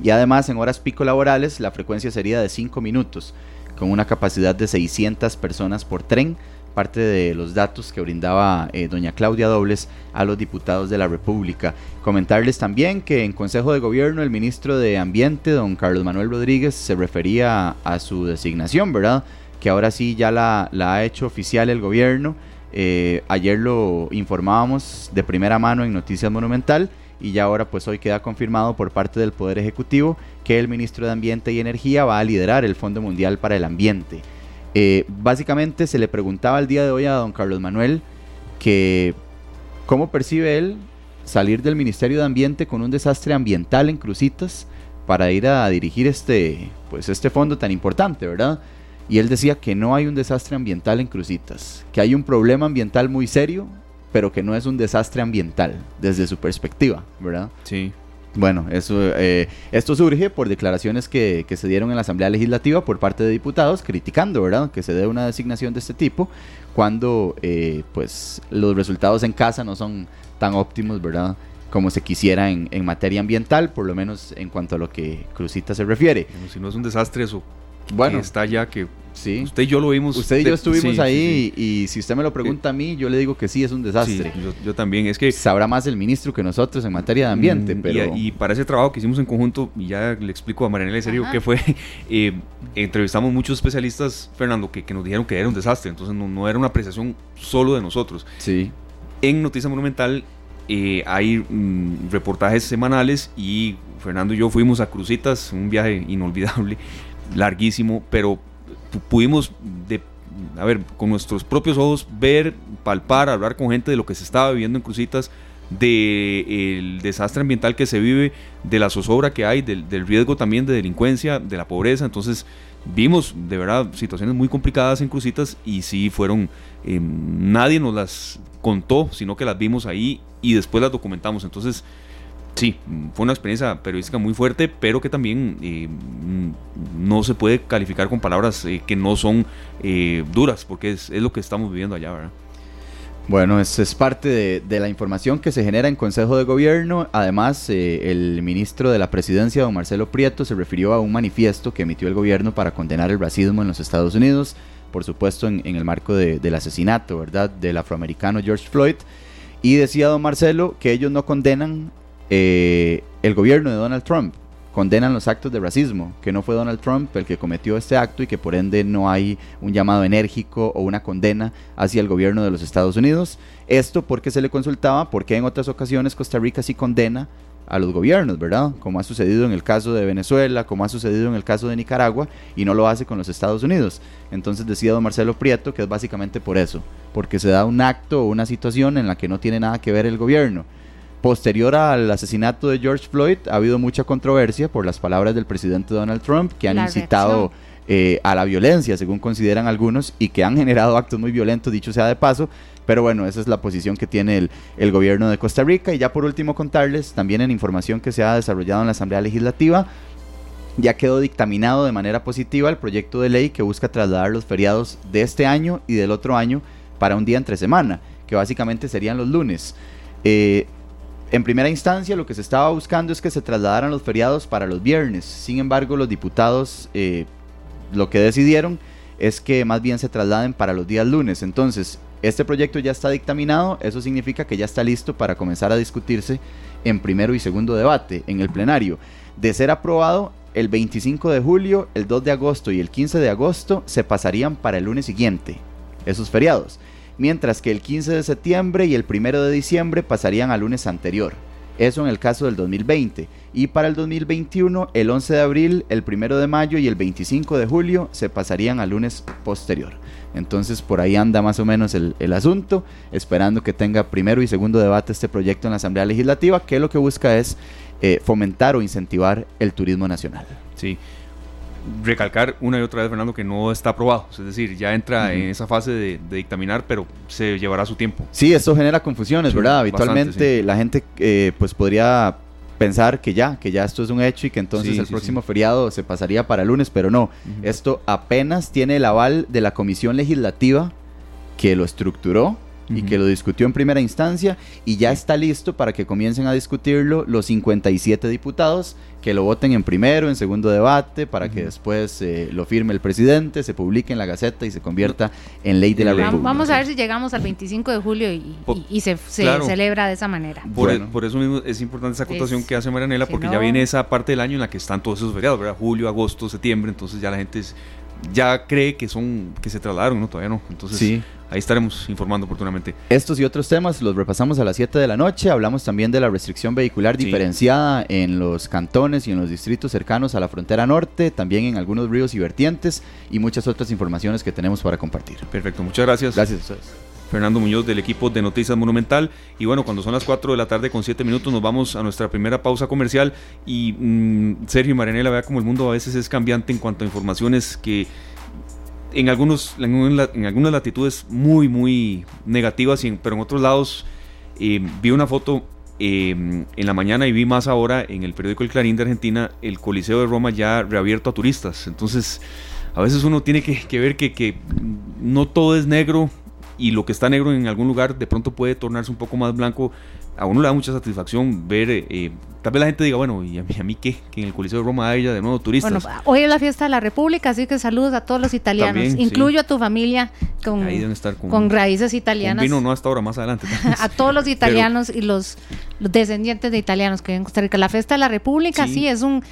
y además en horas pico laborales la frecuencia sería de 5 minutos, con una capacidad de 600 personas por tren, parte de los datos que brindaba eh, doña Claudia Dobles a los diputados de la República. Comentarles también que en Consejo de Gobierno el ministro de Ambiente, don Carlos Manuel Rodríguez, se refería a, su designación, ¿verdad? Que ahora sí ya la, ha hecho oficial el gobierno. Eh, ayer lo informábamos de primera mano en Noticias Monumental y ya ahora pues hoy queda confirmado por parte del Poder Ejecutivo que el ministro de Ambiente y Energía va a liderar el Fondo Mundial para el Ambiente. Eh, básicamente se le preguntaba el día de hoy a don Carlos Manuel que cómo percibe él salir del Ministerio de Ambiente con un desastre ambiental en Crucitas para ir a dirigir este, pues este fondo tan importante, ¿verdad? Y él decía que no hay un desastre ambiental en Crucitas, que hay un problema ambiental muy serio, pero que no es un desastre ambiental desde su perspectiva, ¿verdad? Sí. Bueno, eso, eh, esto surge por declaraciones que, que, se dieron en la Asamblea Legislativa por parte de diputados criticando, ¿verdad?, que se dé una designación de este tipo cuando, eh, pues, los resultados en casa no son tan óptimos, ¿verdad?, como se quisiera en, en, materia ambiental, por lo menos en cuanto a lo que Cruzita se refiere. Si no es un desastre eso, bueno, está ya que sí. usted y yo lo vimos. Usted y yo estuvimos sí, ahí sí, y si usted me lo pregunta a mí, yo le digo que sí, es un desastre. Yo, yo, también, es que... Sabrá más el ministro que nosotros en materia de ambiente, mm, pero... Y, y, para ese trabajo que hicimos en conjunto, y ya le explico a Marianela en serio qué fue, eh, entrevistamos muchos especialistas, Fernando, que, que, nos dijeron que era un desastre, entonces no, no era una apreciación solo de nosotros. Sí. En Noticia Monumental eh, hay mm, reportajes semanales y Fernando y yo fuimos a Crucitas, un viaje inolvidable, larguísimo, pero pudimos, de, a ver, con nuestros propios ojos ver, palpar, hablar con gente de lo que se estaba viviendo en Crucitas, del de desastre ambiental que se vive, de la zozobra que hay, del, riesgo también de delincuencia, de la pobreza. Entonces vimos de verdad situaciones muy complicadas en Crucitas y sí fueron, eh, nadie nos las contó, sino que las vimos ahí y después las documentamos. Entonces sí, fue una experiencia periodística muy fuerte, pero que también eh, no se puede calificar con palabras eh, que no son eh, duras, porque es, lo que estamos viviendo allá, ¿verdad? Bueno, es parte de, la información que se genera en Consejo de Gobierno. Además, eh, el ministro de la Presidencia, don Marcelo Prieto, se refirió a un manifiesto que emitió el gobierno para condenar el racismo en los Estados Unidos, por supuesto en, el marco de, del asesinato, ¿verdad?, del afroamericano George Floyd. Y decía don Marcelo que ellos no condenan eh, el gobierno de Donald Trump condenan los actos de racismo, que no fue Donald Trump el que cometió este acto y que por ende no hay un llamado enérgico o una condena hacia el gobierno de los Estados Unidos. Esto porque se le consultaba porque en otras ocasiones Costa Rica sí condena a los gobiernos, ¿verdad? Como ha sucedido en el caso de Venezuela, como ha sucedido en el caso de Nicaragua, y no lo hace con los Estados Unidos. Entonces decía don Marcelo Prieto que es básicamente por eso, porque se da un acto o una situación en la que no tiene nada que ver el gobierno Posterior al asesinato de George Floyd, ha habido mucha controversia por las palabras del presidente Donald Trump, que han la incitado eh, a la violencia, según consideran algunos, y que han generado actos muy violentos, dicho sea de paso. Pero bueno, esa es la posición que tiene el, el gobierno de Costa Rica. Y ya por último contarles, también en información que se ha desarrollado en la Asamblea Legislativa, ya quedó dictaminado de manera positiva el proyecto de ley que busca trasladar los feriados de este año y del otro año para un día entre semana, que básicamente serían los lunes. Eh, en primera instancia, lo que se estaba buscando es que se trasladaran los feriados para los viernes. Sin embargo, los diputados eh, lo que decidieron es que más bien se trasladen para los días lunes. Entonces, este proyecto ya está dictaminado, eso significa que ya está listo para comenzar a discutirse en primero y segundo debate en el plenario. De ser aprobado, el 25 de julio, el 2 de agosto y el 15 de agosto se pasarían para el lunes siguiente, esos feriados mientras que el 15 de septiembre y el 1 de diciembre pasarían al lunes anterior. Eso en el caso del 2020. Y para el 2021, el 11 de abril, el 1 de mayo y el 25 de julio se pasarían al lunes posterior. Entonces por ahí anda más o menos el, asunto, esperando que tenga primero y segundo debate este proyecto en la Asamblea Legislativa, que lo que busca es eh, fomentar o incentivar el turismo nacional. Sí, recalcar una y otra vez, Fernando, que no está aprobado. Es decir, ya entra uh -huh. en esa fase de, de, dictaminar, pero se llevará su tiempo. Sí, esto genera confusiones, sí, ¿verdad? Habitualmente bastante, sí. la gente eh, pues podría pensar que ya, que ya esto es un hecho y que entonces sí, el próximo feriado se pasaría para el lunes, pero no. Uh -huh. Esto apenas tiene el aval de la Comisión Legislativa que lo estructuró y que lo discutió en primera instancia y ya está listo para que comiencen a discutirlo los 57 diputados que lo voten en primero, en segundo debate, para uh -huh. que después eh, lo firme el presidente, se publique en la Gaceta y se convierta en ley de la vamos, República. Vamos a ver si llegamos al 25 de julio y, y, y se, se claro. celebra de esa manera. Por, bueno. por, eso mismo es importante esa acotación es, que hace Marianela, porque no, ya viene esa parte del año en la que están todos esos feriados, ¿verdad? Julio, agosto, septiembre, entonces ya la gente es, ya cree que son que se trasladaron, ¿no? Todavía no. Entonces, sí. Ahí estaremos informando oportunamente. Estos y otros temas los repasamos a las 7 de la noche. Hablamos también de la restricción vehicular sí. diferenciada en los cantones y en los distritos cercanos a la frontera norte, también en algunos ríos y vertientes y muchas otras informaciones que tenemos para compartir. Perfecto, muchas gracias. Gracias a ustedes. Fernando Muñoz del equipo de Noticias Monumental. Y bueno, cuando son las 4 de la tarde con 7 minutos nos vamos a nuestra primera pausa comercial. Y mm, Sergio y Marianela, vea como el mundo a veces es cambiante en cuanto a informaciones que en, algunos, en, algunas latitudes muy, muy negativas, pero en otros lados eh, vi una foto eh, en la mañana y vi más ahora en el periódico El Clarín de Argentina el Coliseo de Roma ya reabierto a turistas. Entonces, a veces uno tiene que, ver que, que, no todo es negro y lo que está negro en algún lugar de pronto puede tornarse un poco más blanco a uno le da mucha satisfacción ver, eh, tal vez la gente diga, bueno, ¿y a mí, a mí qué? Que en el Coliseo de Roma haya de nuevo turistas. Bueno, hoy es la fiesta de la República, así que saludos a todos los italianos, incluyo a tu familia con, con, raíces italianas. Con vino no hasta ahora, más adelante. a todos los italianos y los, descendientes de italianos que viven en Costa Rica. La fiesta de la República, sí, es un...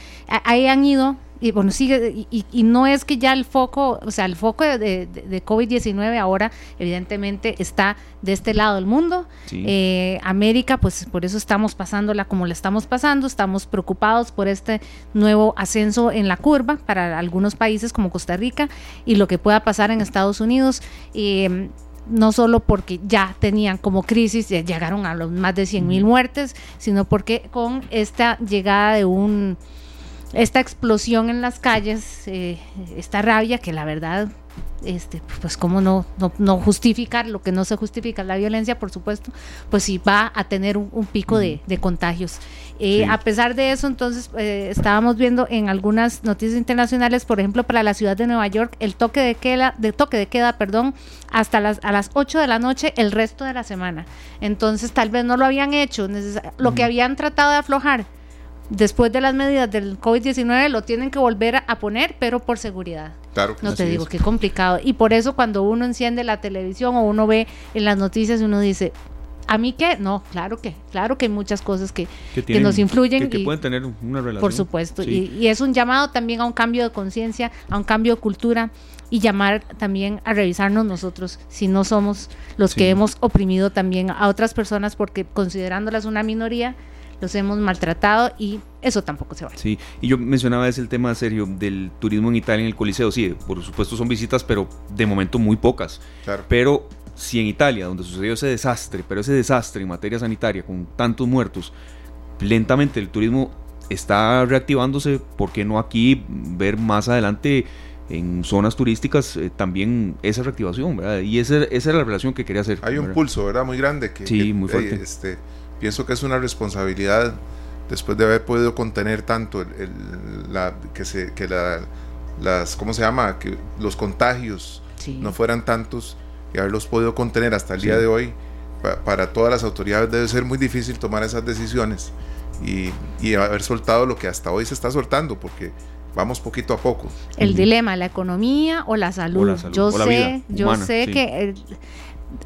Ahí han ido y bueno, sigue, y, no es que ya el foco, o sea, el foco de, de, COVID-19 ahora evidentemente está de este lado del mundo. Eh, América, pues por eso estamos pasándola como la estamos pasando, estamos preocupados por este nuevo ascenso en la curva para algunos países como Costa Rica y lo que pueda pasar en Estados Unidos. Eh, no solo porque ya tenían como crisis, ya llegaron a los más de 100 mil muertes, sino porque con esta llegada de un esta explosión en las calles, eh, esta rabia que la verdad, este, pues cómo no, no, justificar lo que no se justifica, la violencia, por supuesto, pues sí va a tener un, pico de, contagios. Eh, a pesar de eso, entonces, eh, estábamos viendo en algunas noticias internacionales, por ejemplo, para la ciudad de Nueva York, el toque de queda, de toque de queda, perdón, hasta las, a las 8 de la noche el resto de la semana. Entonces, tal vez no lo habían hecho, lo que habían tratado de aflojar después de las medidas del COVID-19 lo tienen que volver a, poner, pero por seguridad. Claro. No te digo, qué complicado. Y por eso cuando uno enciende la televisión o uno ve en las noticias, uno dice, ¿A mí qué? No, claro que, claro que hay muchas cosas que, que, nos influyen. Que, pueden tener una relación. Por supuesto. Y, y, es un llamado también a un cambio de conciencia, a un cambio de cultura y llamar también a revisarnos nosotros si no somos los que hemos oprimido también a otras personas porque considerándolas una minoría, los hemos maltratado y eso tampoco se va. Sí, y yo mencionaba ese el tema serio del turismo en Italia en el Coliseo. Sí, por supuesto son visitas, pero de momento muy pocas. Claro. Pero si en Italia, donde sucedió ese desastre, pero ese desastre en materia sanitaria con tantos muertos, lentamente el turismo está reactivándose, ¿por qué no aquí ver más adelante en zonas turísticas eh, también esa reactivación, ¿verdad? Y esa, esa es la relación que quería hacer. Hay un pulso, ¿verdad? Muy grande. Que, sí, muy fuerte. este, pienso que es una responsabilidad después de haber podido contener tanto el, la, que se que la, las cómo se llama que los contagios no fueran tantos y haberlos podido contener hasta el día de hoy para todas las autoridades debe ser muy difícil tomar esas decisiones y, y, haber soltado lo que hasta hoy se está soltando porque vamos poquito a poco. El dilema la economía o la salud, yo sé yo sé que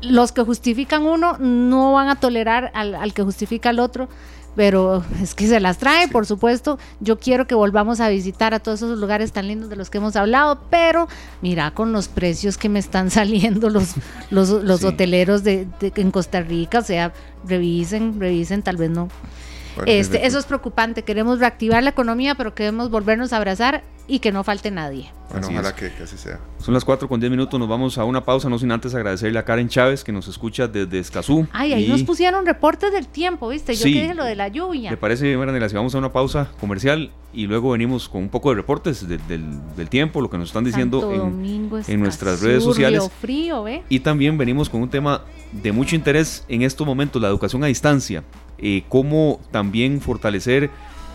los que justifican uno no van a tolerar al, que justifica al otro, pero es que se las trae, por supuesto. Yo quiero que volvamos a visitar a todos esos lugares tan lindos de los que hemos hablado, pero mira con los precios que me están saliendo los, los, hoteleros de, en Costa Rica, o sea, revisen, revisen, tal vez no. Este, eso es preocupante, queremos reactivar la economía, pero queremos volvernos a abrazar y que no falte nadie. Bueno, ojalá que, así sea. Son las 4 con 10 minutos, nos vamos a una pausa, no sin antes agradecerle a Karen Chávez que nos escucha desde Escazú. Ay, ahí nos pusieron reportes del tiempo, ¿viste? Yo dije lo de la lluvia. ¿Le parece, Maranela, si vamos a una pausa comercial y luego venimos con un poco de reportes del, tiempo, lo que nos están diciendo en, nuestras redes sociales? Frío, ¿eh? Y también venimos con un tema de mucho interés en estos momentos, la educación a distancia. Eh, cómo también fortalecer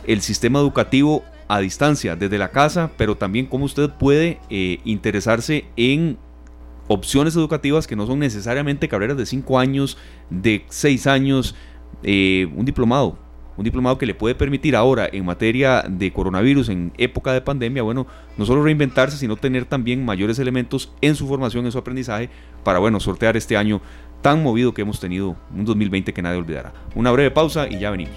el sistema educativo a distancia, desde la casa, pero también cómo usted puede eh, interesarse en opciones educativas que no son necesariamente carreras de 5 años, de 6 años, eh, un diplomado. Un diplomado que le puede permitir ahora en materia de coronavirus, en época de pandemia, bueno, no solo reinventarse, sino tener también mayores elementos en su formación, en su aprendizaje, para, bueno, sortear este año tan movido que hemos tenido, un 2020 que nadie olvidará. Una breve pausa y ya venimos.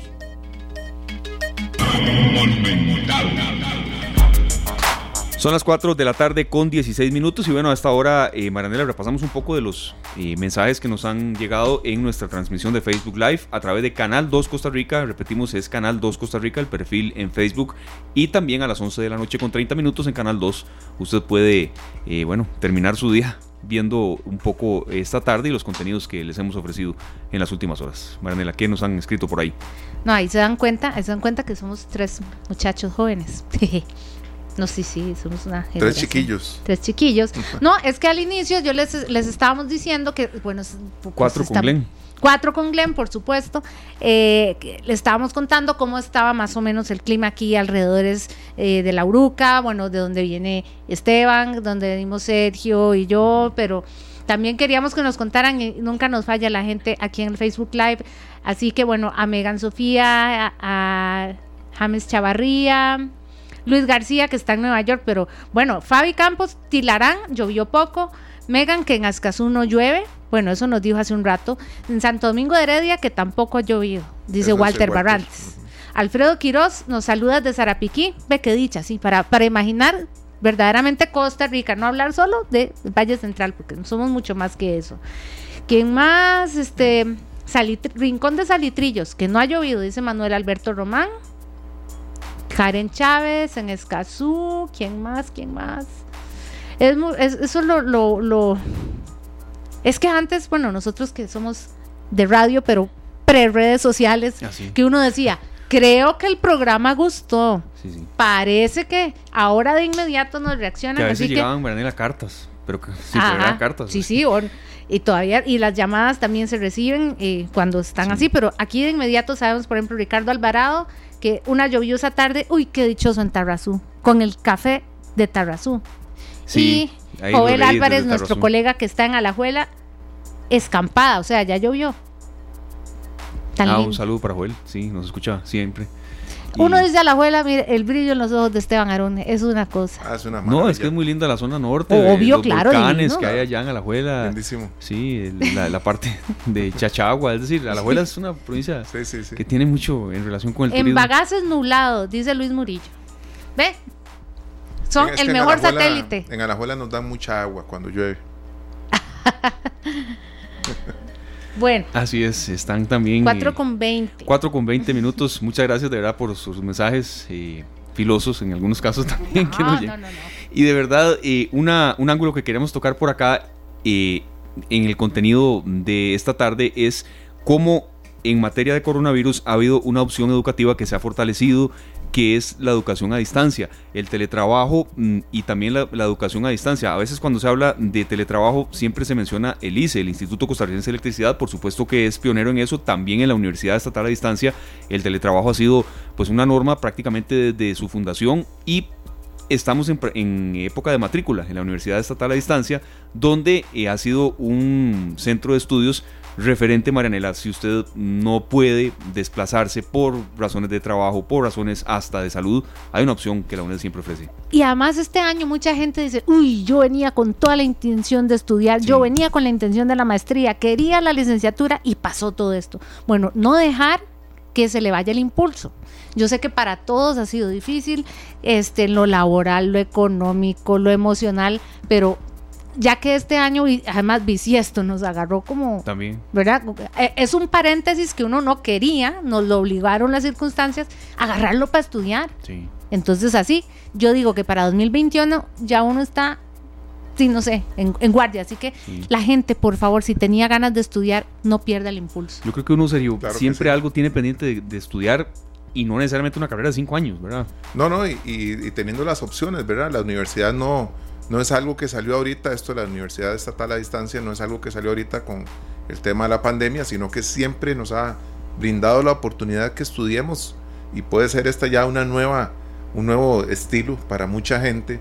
Son las 4 de la tarde con 16 minutos y bueno, a esta hora, eh, Maranela, repasamos un poco de los eh, mensajes que nos han llegado en nuestra transmisión de Facebook Live a través de Canal 2 Costa Rica, repetimos, es Canal 2 Costa Rica, el perfil en Facebook y también a las 11 de la noche con 30 minutos en Canal 2 usted puede, eh, bueno, terminar su día viendo un poco esta tarde y los contenidos que les hemos ofrecido en las últimas horas. Maranela, ¿qué nos han escrito por ahí? No, ahí se dan cuenta, ahí se dan cuenta que somos tres muchachos jóvenes. No, sí, sí, somos una generación. Tres chiquillos. Tres chiquillos. No, es que al inicio yo les, les estábamos diciendo que, bueno, pues cuatro con Glenn. Cuatro con Glenn, por supuesto. Eh, le estábamos contando cómo estaba más o menos el clima aquí alrededores eh, de la Uruca, bueno, de donde viene Esteban, donde venimos Sergio y yo, pero también queríamos que nos contaran, y nunca nos falla la gente aquí en el Facebook Live. Así que bueno, a Megan Sofía, a, James Chavarría, Luis García, que está en Nueva York, pero bueno, Fabi Campos, Tilarán, llovió poco. Megan, que en Azcazú no llueve. Bueno, eso nos dijo hace un rato. En Santo Domingo de Heredia, que tampoco ha llovido, dice Walter Barrantes. Alfredo Quiroz nos saluda de Zarapiquí. Ve qué dicha, sí, para, para imaginar verdaderamente Costa Rica, no hablar solo de Valle Central, porque somos mucho más que eso. ¿Quién más? Este, Rincón de Salitrillos, que no ha llovido, dice Manuel Alberto Román. Karen Chávez en Escazú, ¿quién más? ¿Quién más? Es, eso lo, lo, Es que antes, bueno, nosotros que somos de radio, pero pre-redes sociales, ah, que uno decía, creo que el programa gustó. Parece que ahora de inmediato nos reaccionan. Que a veces así llegaban que, cartas, pero sí, cartas. Sí, sí, y todavía, y las llamadas también se reciben eh, cuando están así, pero aquí de inmediato sabemos, por ejemplo, Ricardo Alvarado, que una lluviosa tarde, uy, qué dichoso en Tarrazú, con el café de Tarrazú. Sí, y Joel Álvarez, nuestro colega que está en Alajuela, escampada, o sea, ya llovió. ah, un saludo para Joel, sí, nos escucha siempre. Uno dice a la abuela, mire, el brillo en los ojos de Esteban Arone es una cosa. Ah, es una no, es que es muy linda la zona norte. Obvio, los claro. volcanes que hay allá en Alajuela. Lindísimo. Sí, la, parte de Chachagua. Es decir, Alajuela es una provincia que tiene mucho en relación con el en turismo. En Bagaces nublado, dice Luis Murillo. ¿Ve? Son el mejor satélite. En Alajuela nos dan mucha agua cuando llueve. Bueno. Así es, están también... 4 eh, con 20. 4 con 20 minutos. Muchas gracias de verdad por sus mensajes eh, filosos en algunos casos también. No, no, no, y de verdad, eh, una, un ángulo que queremos tocar por acá en el contenido de esta tarde es cómo en materia de coronavirus ha habido una opción educativa que se ha fortalecido que es la educación a distancia, el teletrabajo mm, y también la, educación a distancia. A veces cuando se habla de teletrabajo siempre se menciona el ICE, el Instituto Costarricense de Electricidad, por supuesto que es pionero en eso, también en la Universidad Estatal a Distancia el teletrabajo ha sido pues una norma prácticamente desde su fundación y estamos en, época de matrícula en la Universidad Estatal a Distancia, donde eh, ha sido un centro de estudios referente, Marianela, si usted no puede desplazarse por razones de trabajo, por razones hasta de salud, hay una opción que la UNED siempre ofrece. Y además este año mucha gente dice, uy, yo venía con toda la intención de estudiar, yo venía con la intención de la maestría, quería la licenciatura y pasó todo esto. Bueno, no dejar que se le vaya el impulso. Yo sé que para todos ha sido difícil, este, lo laboral, lo económico, lo emocional, pero ya que este año, además bisiesto, nos agarró como... También. ¿Verdad? Eh, es un paréntesis que uno no quería, nos lo obligaron las circunstancias, a agarrarlo para estudiar. Sí. Entonces así, yo digo que para 2021 ya uno está, sí, no sé, en, guardia. Así que la gente, por favor, si tenía ganas de estudiar, no pierda el impulso. Yo creo que uno serio, siempre algo tiene pendiente de, estudiar y no necesariamente una carrera de cinco años, ¿verdad? No, no, y teniendo las opciones, ¿verdad? La universidad no no es algo que salió ahorita, esto de la Universidad Estatal a Distancia, no es algo que salió ahorita con el tema de la pandemia, sino que siempre nos ha brindado la oportunidad que estudiemos y puede ser esta ya una nueva, un nuevo estilo para mucha gente,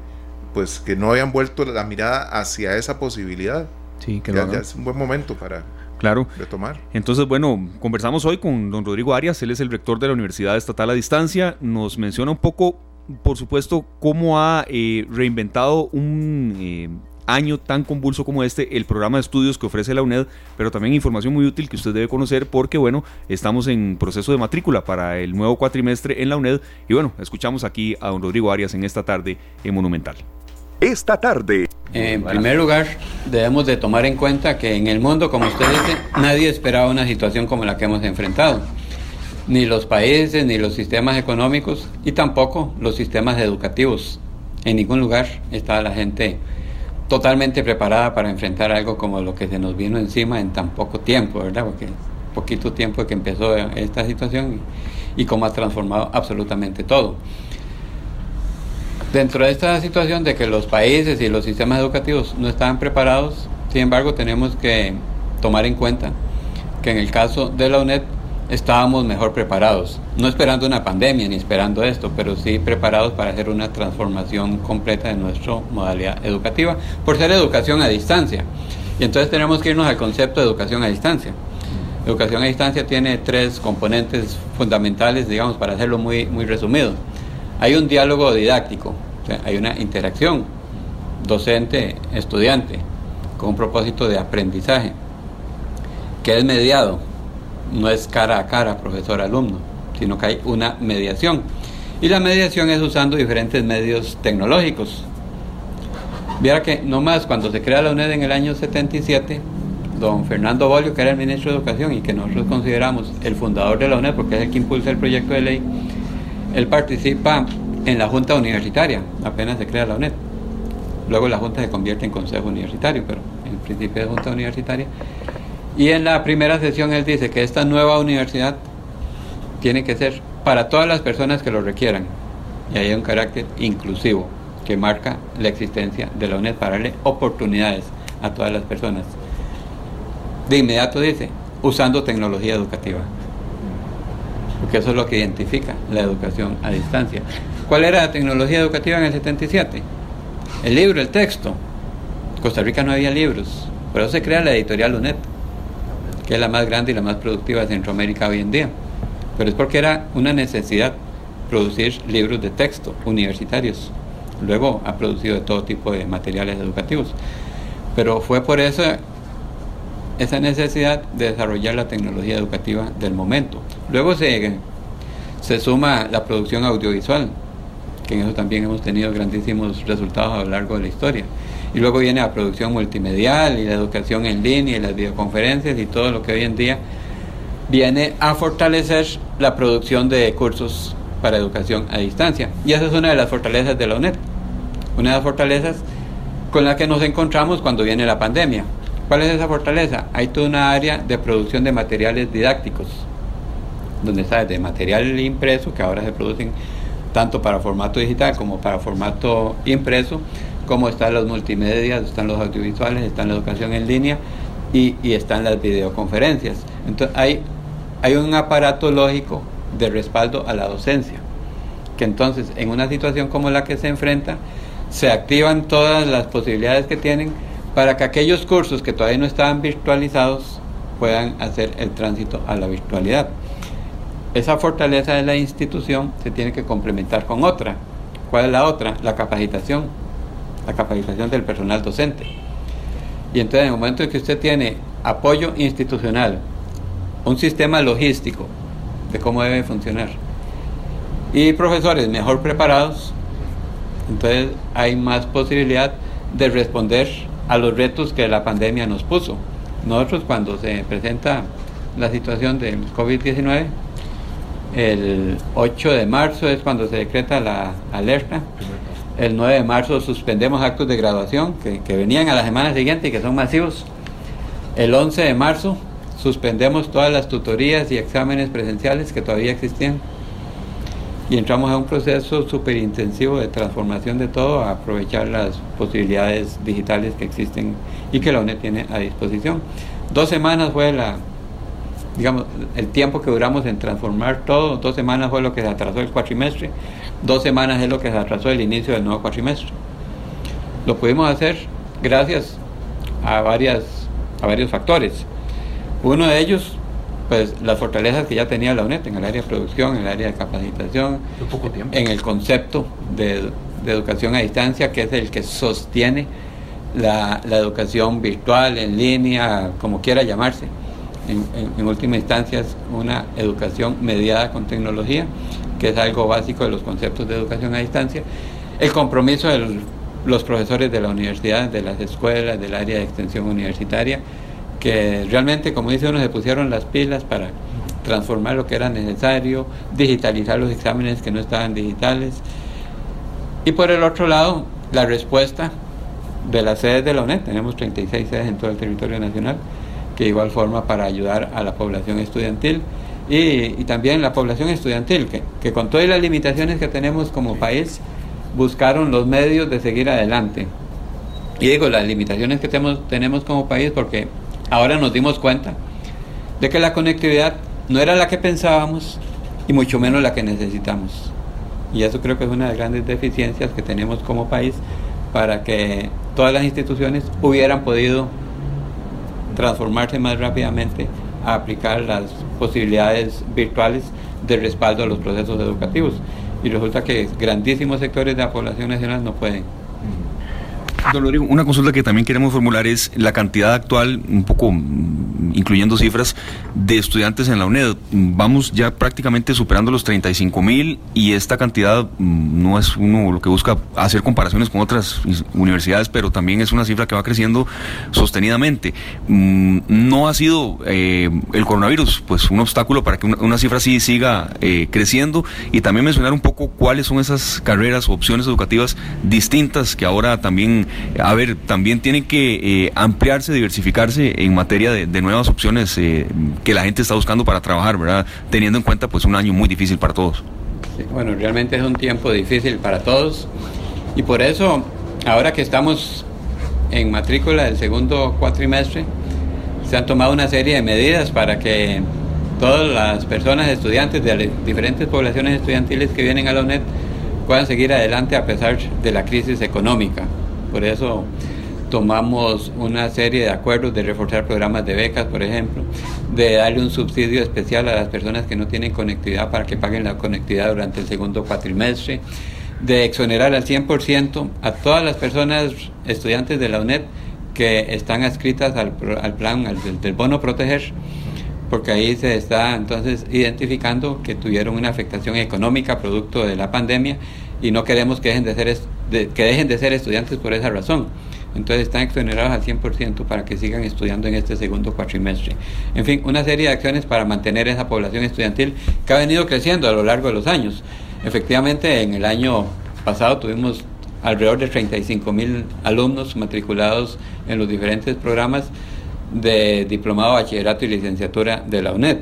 pues que no hayan vuelto la mirada hacia esa posibilidad. Sí, que ya, ya es un buen momento para claro. retomar. Entonces, bueno, conversamos hoy con don Rodrigo Arias, él es el rector de la Universidad Estatal a Distancia, nos menciona un poco por supuesto, cómo ha eh, reinventado un eh, año tan convulso como este el programa de estudios que ofrece la UNED, pero también información muy útil que usted debe conocer porque, bueno, estamos en proceso de matrícula para el nuevo cuatrimestre en la UNED y, bueno, escuchamos aquí a don Rodrigo Arias en esta tarde en Monumental. Esta tarde. En primer lugar, debemos de tomar en cuenta que en el mundo, como usted dice, nadie esperaba una situación como la que hemos enfrentado ni los países, ni los sistemas económicos y tampoco los sistemas educativos. En ningún lugar estaba la gente totalmente preparada para enfrentar algo como lo que se nos vino encima en tan poco tiempo, ¿verdad? Porque poquito tiempo que empezó esta situación y, y cómo ha transformado absolutamente todo. Dentro de esta situación de que los países y los sistemas educativos no estaban preparados, sin embargo, tenemos que tomar en cuenta que en el caso de la UNED estábamos mejor preparados, no esperando una pandemia ni esperando esto, pero sí preparados para hacer una transformación completa de nuestra modalidad educativa, por ser educación a distancia. Y entonces tenemos que irnos al concepto de educación a distancia. Educación a distancia tiene tres componentes fundamentales, digamos, para hacerlo muy, muy resumido. Hay un diálogo didáctico, hay una interacción docente-estudiante con un propósito de aprendizaje, que es mediado no es cara a cara profesor-alumno, sino que hay una mediación. Y la mediación es usando diferentes medios tecnológicos. Viera que nomás cuando se crea la UNED en el año 77, don Fernando Bolio, que era el ministro de Educación y que nosotros consideramos el fundador de la UNED, porque es el que impulsa el proyecto de ley, él participa en la Junta Universitaria, apenas se crea la UNED. Luego la Junta se convierte en Consejo Universitario, pero en principio es Junta Universitaria. Y en la primera sesión él dice que esta nueva universidad tiene que ser para todas las personas que lo requieran. Y hay un carácter inclusivo que marca la existencia de la UNED para darle oportunidades a todas las personas. De inmediato dice, usando tecnología educativa. Porque eso es lo que identifica la educación a distancia. ¿Cuál era la tecnología educativa en el 77? El libro, el texto. Costa Rica no había libros. Por eso se crea la editorial UNED que es la más grande y la más productiva de Centroamérica hoy en día. Pero es porque era una necesidad producir libros de texto universitarios. Luego ha producido todo tipo de materiales educativos. Pero fue por eso esa necesidad de desarrollar la tecnología educativa del momento. Luego se, se suma la producción audiovisual, que en eso también hemos tenido grandísimos resultados a lo largo de la historia. Y luego viene la producción multimedial y la educación en línea y las videoconferencias y todo lo que hoy en día viene a fortalecer la producción de cursos para educación a distancia. Y esa es una de las fortalezas de la UNED. Una de las fortalezas con la que nos encontramos cuando viene la pandemia. ¿Cuál es esa fortaleza? Hay toda una área de producción de materiales didácticos, donde está de material impreso, que ahora se producen tanto para formato digital como para formato impreso, como están los multimedia, están los audiovisuales, están la educación en línea y, están las videoconferencias. Entonces hay, hay un aparato lógico de respaldo a la docencia, que entonces en una situación como la que se enfrenta, se activan todas las posibilidades que tienen para que aquellos cursos que todavía no estaban virtualizados puedan hacer el tránsito a la virtualidad. Esa fortaleza de la institución se tiene que complementar con otra. ¿Cuál es la otra? La capacitación la capacitación del personal docente. Y entonces en el momento en que usted tiene apoyo institucional, un sistema logístico de cómo debe funcionar, y profesores mejor preparados, entonces hay más posibilidad de responder a los retos que la pandemia nos puso. Nosotros cuando se presenta la situación del COVID-19, el 8 de marzo es cuando se decreta la alerta el 9 de marzo suspendemos actos de graduación que, venían a la semana siguiente y que son masivos. El 11 de marzo suspendemos todas las tutorías y exámenes presenciales que todavía existían y entramos a un proceso súper intensivo de transformación de todo, a aprovechar las posibilidades digitales que existen y que la UNED tiene a disposición. Dos semanas fue la, digamos, el tiempo que duramos en transformar todo, dos semanas fue lo que se atrasó el cuatrimestre, dos semanas es lo que se atrasó el inicio del nuevo cuatrimestre. Lo pudimos hacer gracias a, varias, a varios factores. Uno de ellos, pues las fortalezas que ya tenía la UNED en el área de producción, en el área de capacitación, en el concepto de, educación a distancia, que es el que sostiene la, educación virtual, en línea, como quiera llamarse. En, última instancia es una educación mediada con tecnología que es algo básico de los conceptos de educación a distancia, el compromiso de los profesores de la universidad, de las escuelas, del área de extensión universitaria, que realmente, como dice uno, se pusieron las pilas para transformar lo que era necesario, digitalizar los exámenes que no estaban digitales. Y por el otro lado, la respuesta de las sedes de la UNED, tenemos 36 sedes en todo el territorio nacional, que de igual forma para ayudar a la población estudiantil y, también la población estudiantil, que, que, con todas las limitaciones que tenemos como país, buscaron los medios de seguir adelante. Y digo, las limitaciones que tenemos, tenemos como país porque ahora nos dimos cuenta de que la conectividad no era la que pensábamos y mucho menos la que necesitamos. Y eso creo que es una de las grandes deficiencias que tenemos como país para que todas las instituciones hubieran podido transformarse más rápidamente a aplicar las posibilidades virtuales de respaldo a los procesos educativos. Y resulta que grandísimos sectores de la población nacional no pueden. Don Rodrigo, una consulta que también queremos formular es la cantidad actual, un poco incluyendo cifras, de estudiantes en la UNED. Vamos ya prácticamente superando los 35 mil y esta cantidad mm, no es uno lo que busca hacer comparaciones con otras universidades, pero también es una cifra que va creciendo sostenidamente. Mm, no ha sido eh, el coronavirus pues un obstáculo para que una, cifra así siga eh, creciendo y también mencionar un poco cuáles son esas carreras o opciones educativas distintas que ahora también, a ver, también tienen que eh, ampliarse, diversificarse en materia de, de nuevas opciones eh, que la gente está buscando para trabajar, ¿verdad? Teniendo en cuenta pues un año muy difícil para todos. bueno, realmente es un tiempo difícil para todos y por eso ahora que estamos en matrícula del segundo cuatrimestre, se han tomado una serie de medidas para que todas las personas estudiantes de diferentes poblaciones estudiantiles que vienen a la UNED puedan seguir adelante a pesar de la crisis económica. Por eso tomamos una serie de acuerdos de reforzar programas de becas, por ejemplo, de darle un subsidio especial a las personas que no tienen conectividad para que paguen la conectividad durante el segundo cuatrimestre, de exonerar al 100% a todas las personas estudiantes de la UNED que están adscritas al, plan del, bono proteger porque ahí se está entonces identificando que tuvieron una afectación económica producto de la pandemia y no queremos que dejen de ser, que dejen de ser estudiantes por esa razón. Entonces están exonerados al 100% para que sigan estudiando en este segundo cuatrimestre. En fin, una serie de acciones para mantener esa población estudiantil que ha venido creciendo a lo largo de los años. Efectivamente, en el año pasado tuvimos alrededor de 35 mil alumnos matriculados en los diferentes programas de diplomado, bachillerato y licenciatura de la UNED.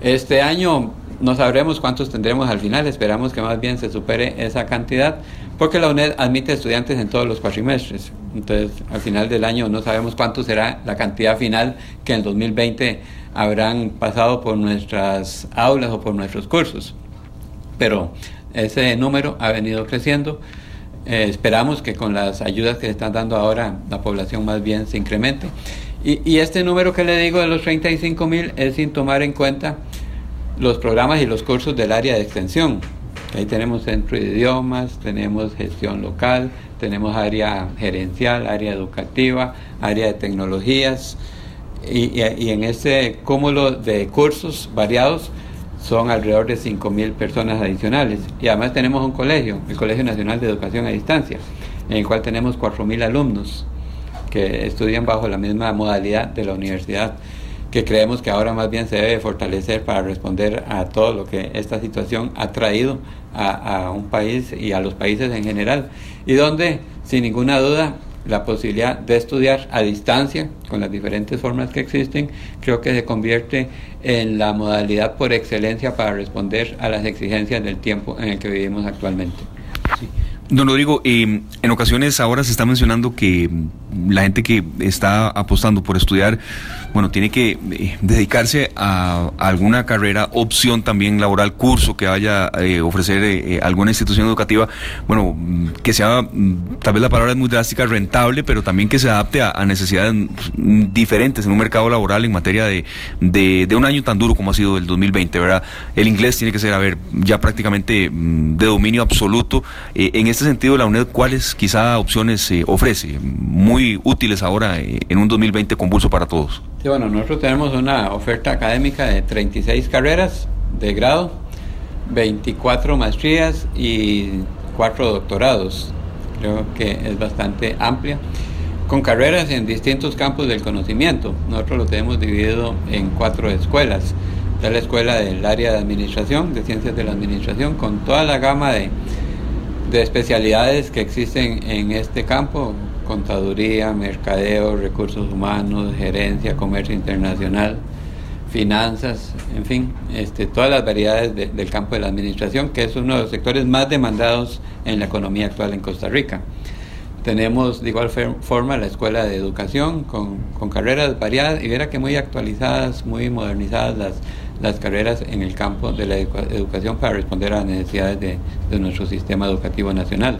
Este año no sabremos cuántos tendremos al final, esperamos que más bien se supere esa cantidad, porque la UNED admite estudiantes en todos los cuatrimestres. Entonces, al final del año no sabemos cuánto será la cantidad final que en 2020 habrán pasado por nuestras aulas o por nuestros cursos. Pero ese número ha venido creciendo. Eh, esperamos que con las ayudas que se están dando ahora la población más bien se incremente. Y, y este número que le digo de los 35 mil es sin tomar en cuenta los programas y los cursos del área de extensión. Ahí tenemos centro de idiomas, tenemos gestión local, tenemos área gerencial, área educativa, área de tecnologías y, en este cúmulo de cursos variados son alrededor de 5.000 personas adicionales. Y además tenemos un colegio, el Colegio Nacional de Educación a Distancia, en el cual tenemos 4.000 alumnos que estudian bajo la misma modalidad de la universidad que creemos que ahora más bien se debe fortalecer para responder a todo lo que esta situación ha traído a, un país y a los países en general, y donde, sin ninguna duda, la posibilidad de estudiar a distancia, con las diferentes formas que existen, creo que se convierte en la modalidad por excelencia para responder a las exigencias del tiempo en el que vivimos actualmente. Don Rodrigo, eh, en ocasiones ahora se está mencionando que la gente que está apostando por estudiar, bueno, tiene que eh, dedicarse a, alguna carrera, opción también laboral, curso que vaya a eh, ofrecer alguna institución educativa, bueno, que sea, tal vez la palabra es muy drástica, rentable, pero también que se adapte a, necesidades diferentes en un mercado laboral en materia de, de, un año tan duro como ha sido el 2020, ¿verdad? El inglés tiene que ser, a ver, ya prácticamente mm, de dominio absoluto. en este sentido, la UNED, ¿cuáles quizá opciones eh, ofrece muy útiles ahora eh, en un 2020 convulso para todos? Sí, bueno, nosotros tenemos una oferta académica de 36 carreras de grado, 24 maestrías y 4 doctorados. Creo que es bastante amplia, con carreras en distintos campos del conocimiento. Nosotros lo tenemos dividido en cuatro escuelas. Está la escuela del área de administración, de ciencias de la administración, con toda la gama de de especialidades que existen en este campo, contaduría, mercadeo, recursos humanos, gerencia, comercio internacional, finanzas, en fin, este, todas las variedades del campo de la administración, que es uno de los sectores más demandados en la economía actual en Costa Rica. Tenemos de igual forma la Escuela de Educación con, carreras variadas y verá que muy actualizadas, muy modernizadas las, carreras en el campo de la educación para responder a las necesidades de, de nuestro sistema educativo nacional.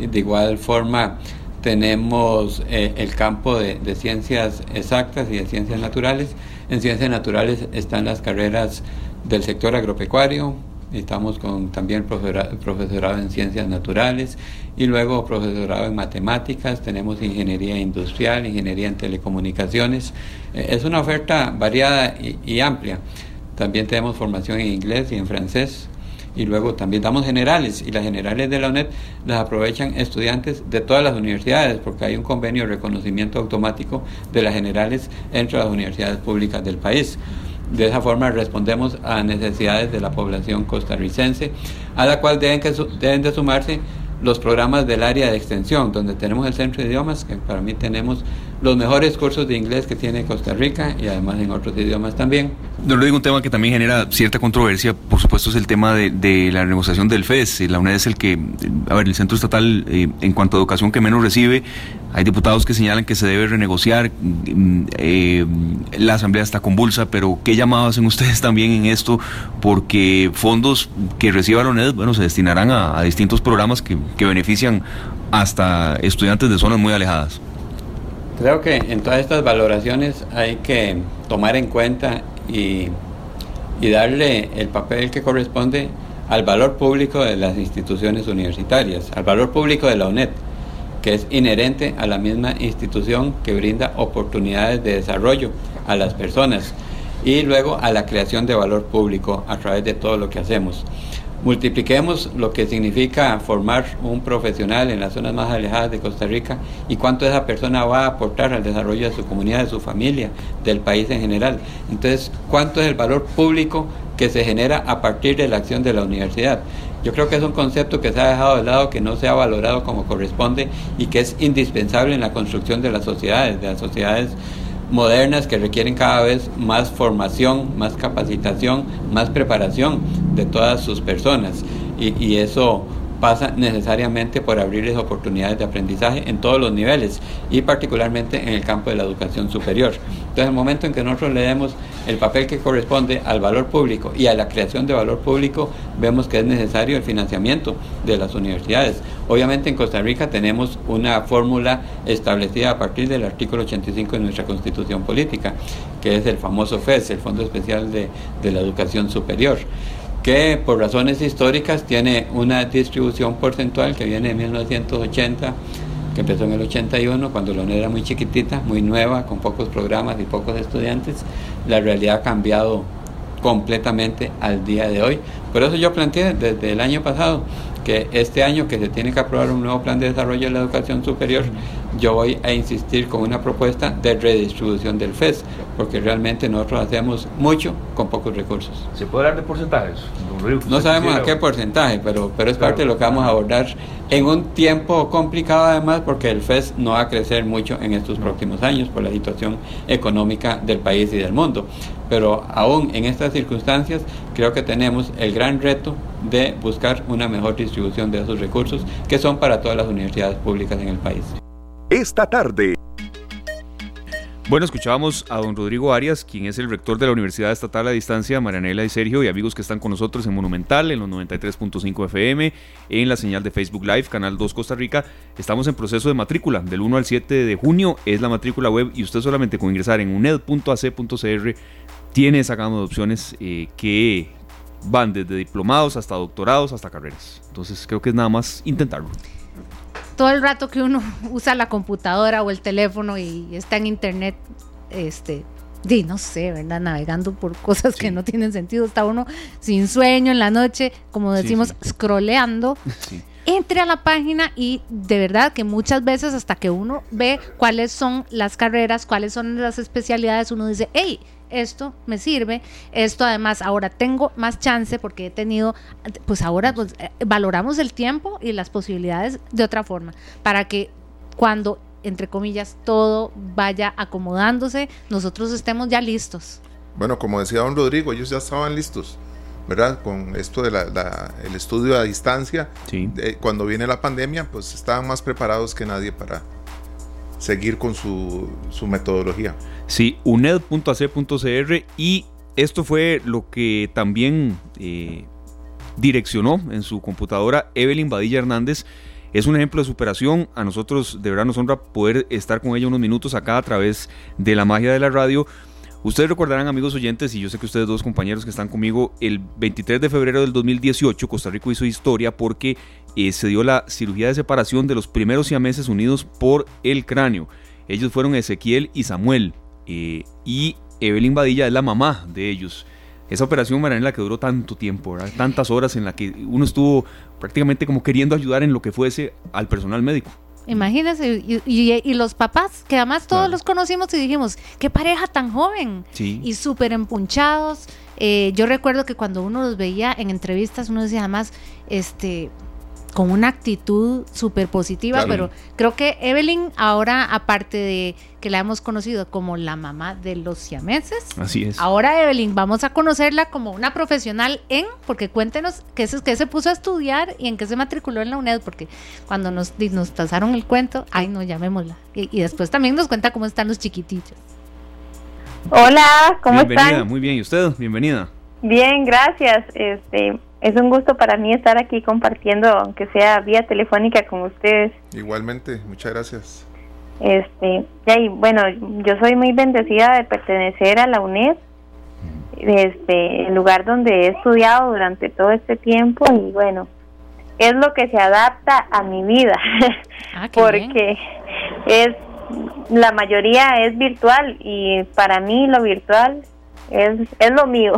De igual forma, tenemos eh, el campo de, ciencias exactas y de ciencias naturales. En ciencias naturales están las carreras del sector agropecuario, estamos con también profesorado en ciencias naturales y luego profesorado en matemáticas, tenemos ingeniería industrial, ingeniería en telecomunicaciones. Eh, es una oferta variada y, amplia. También tenemos formación en inglés y en francés y luego también damos generales y las generales de la UNED las aprovechan estudiantes de todas las universidades porque hay un convenio de reconocimiento automático de las generales entre las universidades públicas del país. De esa forma respondemos a necesidades de la población costarricense, a la cual deben, que, deben de sumarse los programas del área de extensión, donde tenemos el centro de idiomas, que para mí tenemos los mejores cursos de inglés que tiene Costa Rica y además en otros idiomas también. No lo digo un tema que también genera cierta controversia, por supuesto, es el tema de, la negociación del FES. La UNED es el que, a ver, el centro estatal eh, en cuanto a educación que menos recibe, hay diputados que señalan que se debe renegociar, mm, eh, la asamblea está convulsa, pero ¿qué llamado hacen ustedes también en esto? Porque fondos que reciba la UNED, bueno, se destinarán a, distintos programas que, que benefician hasta estudiantes de zonas muy alejadas. Creo que en todas estas valoraciones hay que tomar en cuenta y, darle el papel que corresponde al valor público de las instituciones universitarias, al valor público de la UNED, que es inherente a la misma institución que brinda oportunidades de desarrollo a las personas y luego a la creación de valor público a través de todo lo que hacemos multipliquemos lo que significa formar un profesional en las zonas más alejadas de Costa Rica y cuánto esa persona va a aportar al desarrollo de su comunidad, de su familia, del país en general. Entonces, cuánto es el valor público que se genera a partir de la acción de la universidad. Yo creo que es un concepto que se ha dejado de lado, que no se ha valorado como corresponde y que es indispensable en la construcción de las sociedades, de las sociedades modernas que requieren cada vez más formación, más capacitación, más preparación de todas sus personas. Y, y eso pasa necesariamente por abrirles oportunidades de aprendizaje en todos los niveles y particularmente en el campo de la educación superior. Entonces, el momento en que nosotros le demos el papel que corresponde al valor público y a la creación de valor público, vemos que es necesario el financiamiento de las universidades. Obviamente en Costa Rica tenemos una fórmula establecida a partir del artículo 85 de nuestra Constitución Política, que es el famoso FES, el Fondo Especial de, de la Educación Superior que por razones históricas tiene una distribución porcentual que viene de 1980, que empezó en el 81, cuando la UNED era muy chiquitita, muy nueva, con pocos programas y pocos estudiantes. La realidad ha cambiado completamente al día de hoy. Por eso yo planteé desde el año pasado que este año que se tiene que aprobar un nuevo plan de desarrollo de la educación superior, yo voy a insistir con una propuesta de redistribución del FES, porque realmente nosotros hacemos mucho con pocos recursos. ¿Se puede hablar de porcentajes? No sabemos a qué porcentaje, pero, pero es parte de lo que vamos a abordar en un tiempo complicado además, porque el FES no va a crecer mucho en estos próximos años por la situación económica del país y del mundo. Pero aún en estas circunstancias creo que tenemos el gran reto de buscar una mejor distribución de esos recursos que son para todas las universidades públicas en el país. Esta tarde. Bueno, escuchábamos a don Rodrigo Arias, quien es el rector de la Universidad Estatal a Distancia, Marianela y Sergio, y amigos que están con nosotros en Monumental, en los 93.5 FM, en la señal de Facebook Live, Canal 2 Costa Rica. Estamos en proceso de matrícula, del 1 al 7 de junio es la matrícula web, y usted solamente con ingresar en uned.ac.cr tiene esa gama de opciones eh, que van desde diplomados hasta doctorados hasta carreras. Entonces creo que es nada más intentarlo. Todo el rato que uno usa la computadora o el teléfono y está en internet, este, di, no sé, ¿verdad? Navegando por cosas que no tienen sentido. Está uno sin sueño en la noche, como decimos, scrolleando. Entre a la página y de verdad que muchas veces hasta que uno ve cuáles son las carreras, cuáles son las especialidades, uno dice, hey, esto me sirve, esto además ahora tengo más chance porque he tenido, pues ahora pues, eh, valoramos el tiempo y las posibilidades de otra forma, para que cuando entre comillas, todo vaya acomodándose, nosotros estemos ya listos. Bueno, como decía don Rodrigo, ellos ya estaban listos, ¿verdad? Con esto del el estudio a distancia. Sí. cuando viene la pandemia, pues estaban más preparados que nadie para seguir con su, su metodología. Sí, uned.ac.cr y esto fue lo que también eh, direccionó en su computadora Evelyn Badilla Hernández. Es un ejemplo de superación. A nosotros de verdad nos honra poder estar con ella unos minutos acá a través de la magia de la radio. Ustedes recordarán, amigos oyentes, y yo sé que ustedes dos compañeros que están conmigo, el 23 de febrero del 2018 Costa Rica hizo historia porque eh, se dio la cirugía de separación de los primeros siameses unidos por el cráneo. Ellos fueron Ezequiel y Samuel. Eh, y Evelyn Badilla es la mamá de ellos. Esa operación, en la que duró tanto tiempo, tantas horas en la que uno estuvo prácticamente como queriendo ayudar en lo que fuese al personal médico. Imagínense, y, los papás, que además todos los conocimos y dijimos, qué pareja tan joven y súper empunchados. Eh, yo recuerdo que cuando uno los veía en entrevistas, uno decía además, este, con una actitud súper positiva, pero creo que Evelyn ahora, aparte de que la hemos conocido como la mamá de los siameses, así es. Ahora Evelyn, vamos a conocerla como una profesional en, porque cuéntenos qué, es, qué se puso a estudiar y en qué se matriculó en la UNED, porque cuando nos, nos pasaron el cuento, ay no, llamémosla. Y, después también nos cuenta cómo están los chiquititos. Hola, ¿cómo Bienvenida, Muy bien, ¿y usted? Bienvenida. Bien, gracias. Este, es un gusto para mí estar aquí compartiendo, aunque sea vía telefónica con ustedes. Igualmente, muchas gracias. Este, y bueno, yo soy muy bendecida de pertenecer a la UNED, este, el lugar donde he estudiado durante todo este tiempo y bueno, es lo que se adapta a mi vida, ah, porque es la mayoría es virtual y para mí lo virtual es, es lo mío.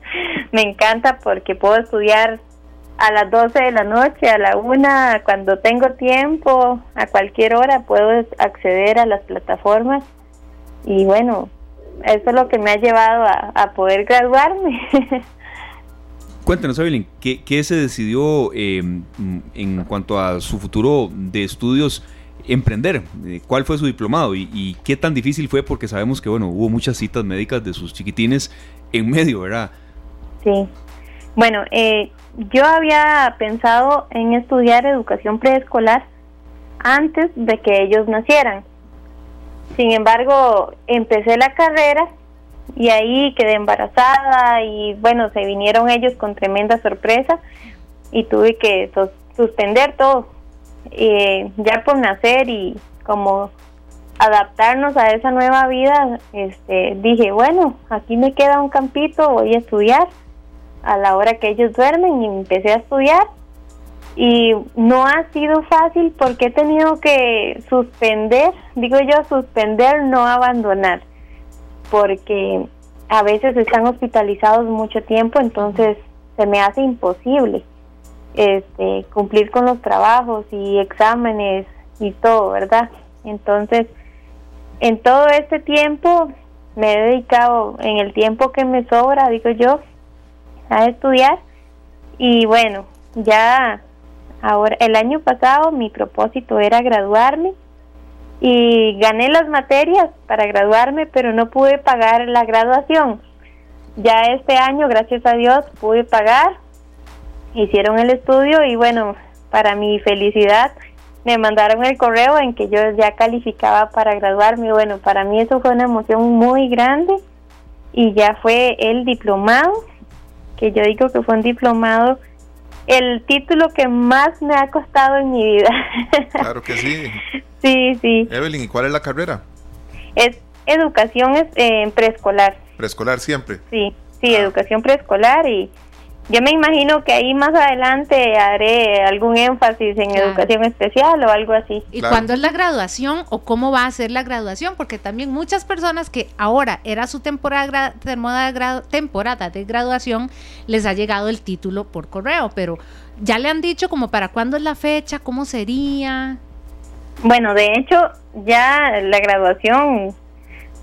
me encanta porque puedo estudiar a las 12 de la noche, a la una, cuando tengo tiempo, a cualquier hora puedo acceder a las plataformas y bueno, eso es lo que me ha llevado a, poder graduarme. Cuéntenos, Evelyn, ¿qué, ¿qué, se decidió eh, en cuanto a su futuro de estudios? Emprender? Eh, ¿Cuál fue su diplomado y, qué tan difícil fue? Porque sabemos que, bueno, hubo muchas citas médicas de sus chiquitines en medio, ¿verdad? Sí. Bueno, eh, yo había pensado en estudiar educación preescolar antes de que ellos nacieran. Sin embargo, empecé la carrera y ahí quedé embarazada y bueno, se vinieron ellos con tremenda sorpresa y tuve que suspender todo eh, ya por nacer y como adaptarnos a esa nueva vida, este, dije, bueno, aquí me queda un campito, voy a estudiar a la hora que ellos duermen y empecé a estudiar y no ha sido fácil porque he tenido que suspender, digo yo, suspender, no abandonar, porque a veces están hospitalizados mucho tiempo, entonces se me hace imposible este, cumplir con los trabajos y exámenes y todo, ¿verdad? Entonces, en todo este tiempo me he dedicado, en el tiempo que me sobra, digo yo, a estudiar y bueno, ya ahora, el año pasado mi propósito era graduarme y gané las materias para graduarme, pero no pude pagar la graduación. Ya este año, gracias a Dios, pude pagar hicieron el estudio y bueno, para mi felicidad me mandaron el correo en que yo ya calificaba para graduarme. Bueno, para mí eso fue una emoción muy grande y ya fue el diplomado, que yo digo que fue un diplomado, el título que más me ha costado en mi vida. Claro que sí. sí, sí. Evelyn, ¿y cuál es la carrera? Es educación eh, preescolar. Preescolar siempre. Sí, sí, ah. educación preescolar y yo me imagino que ahí más adelante haré algún énfasis en educación especial o algo así. ¿Y cuándo es la graduación o cómo va a ser la graduación? Porque también muchas personas que ahora era su temporada, temporada de graduación, les ha llegado el título por correo, pero ya le han dicho como para cuándo es la fecha, cómo sería. Bueno, de hecho, ya la graduación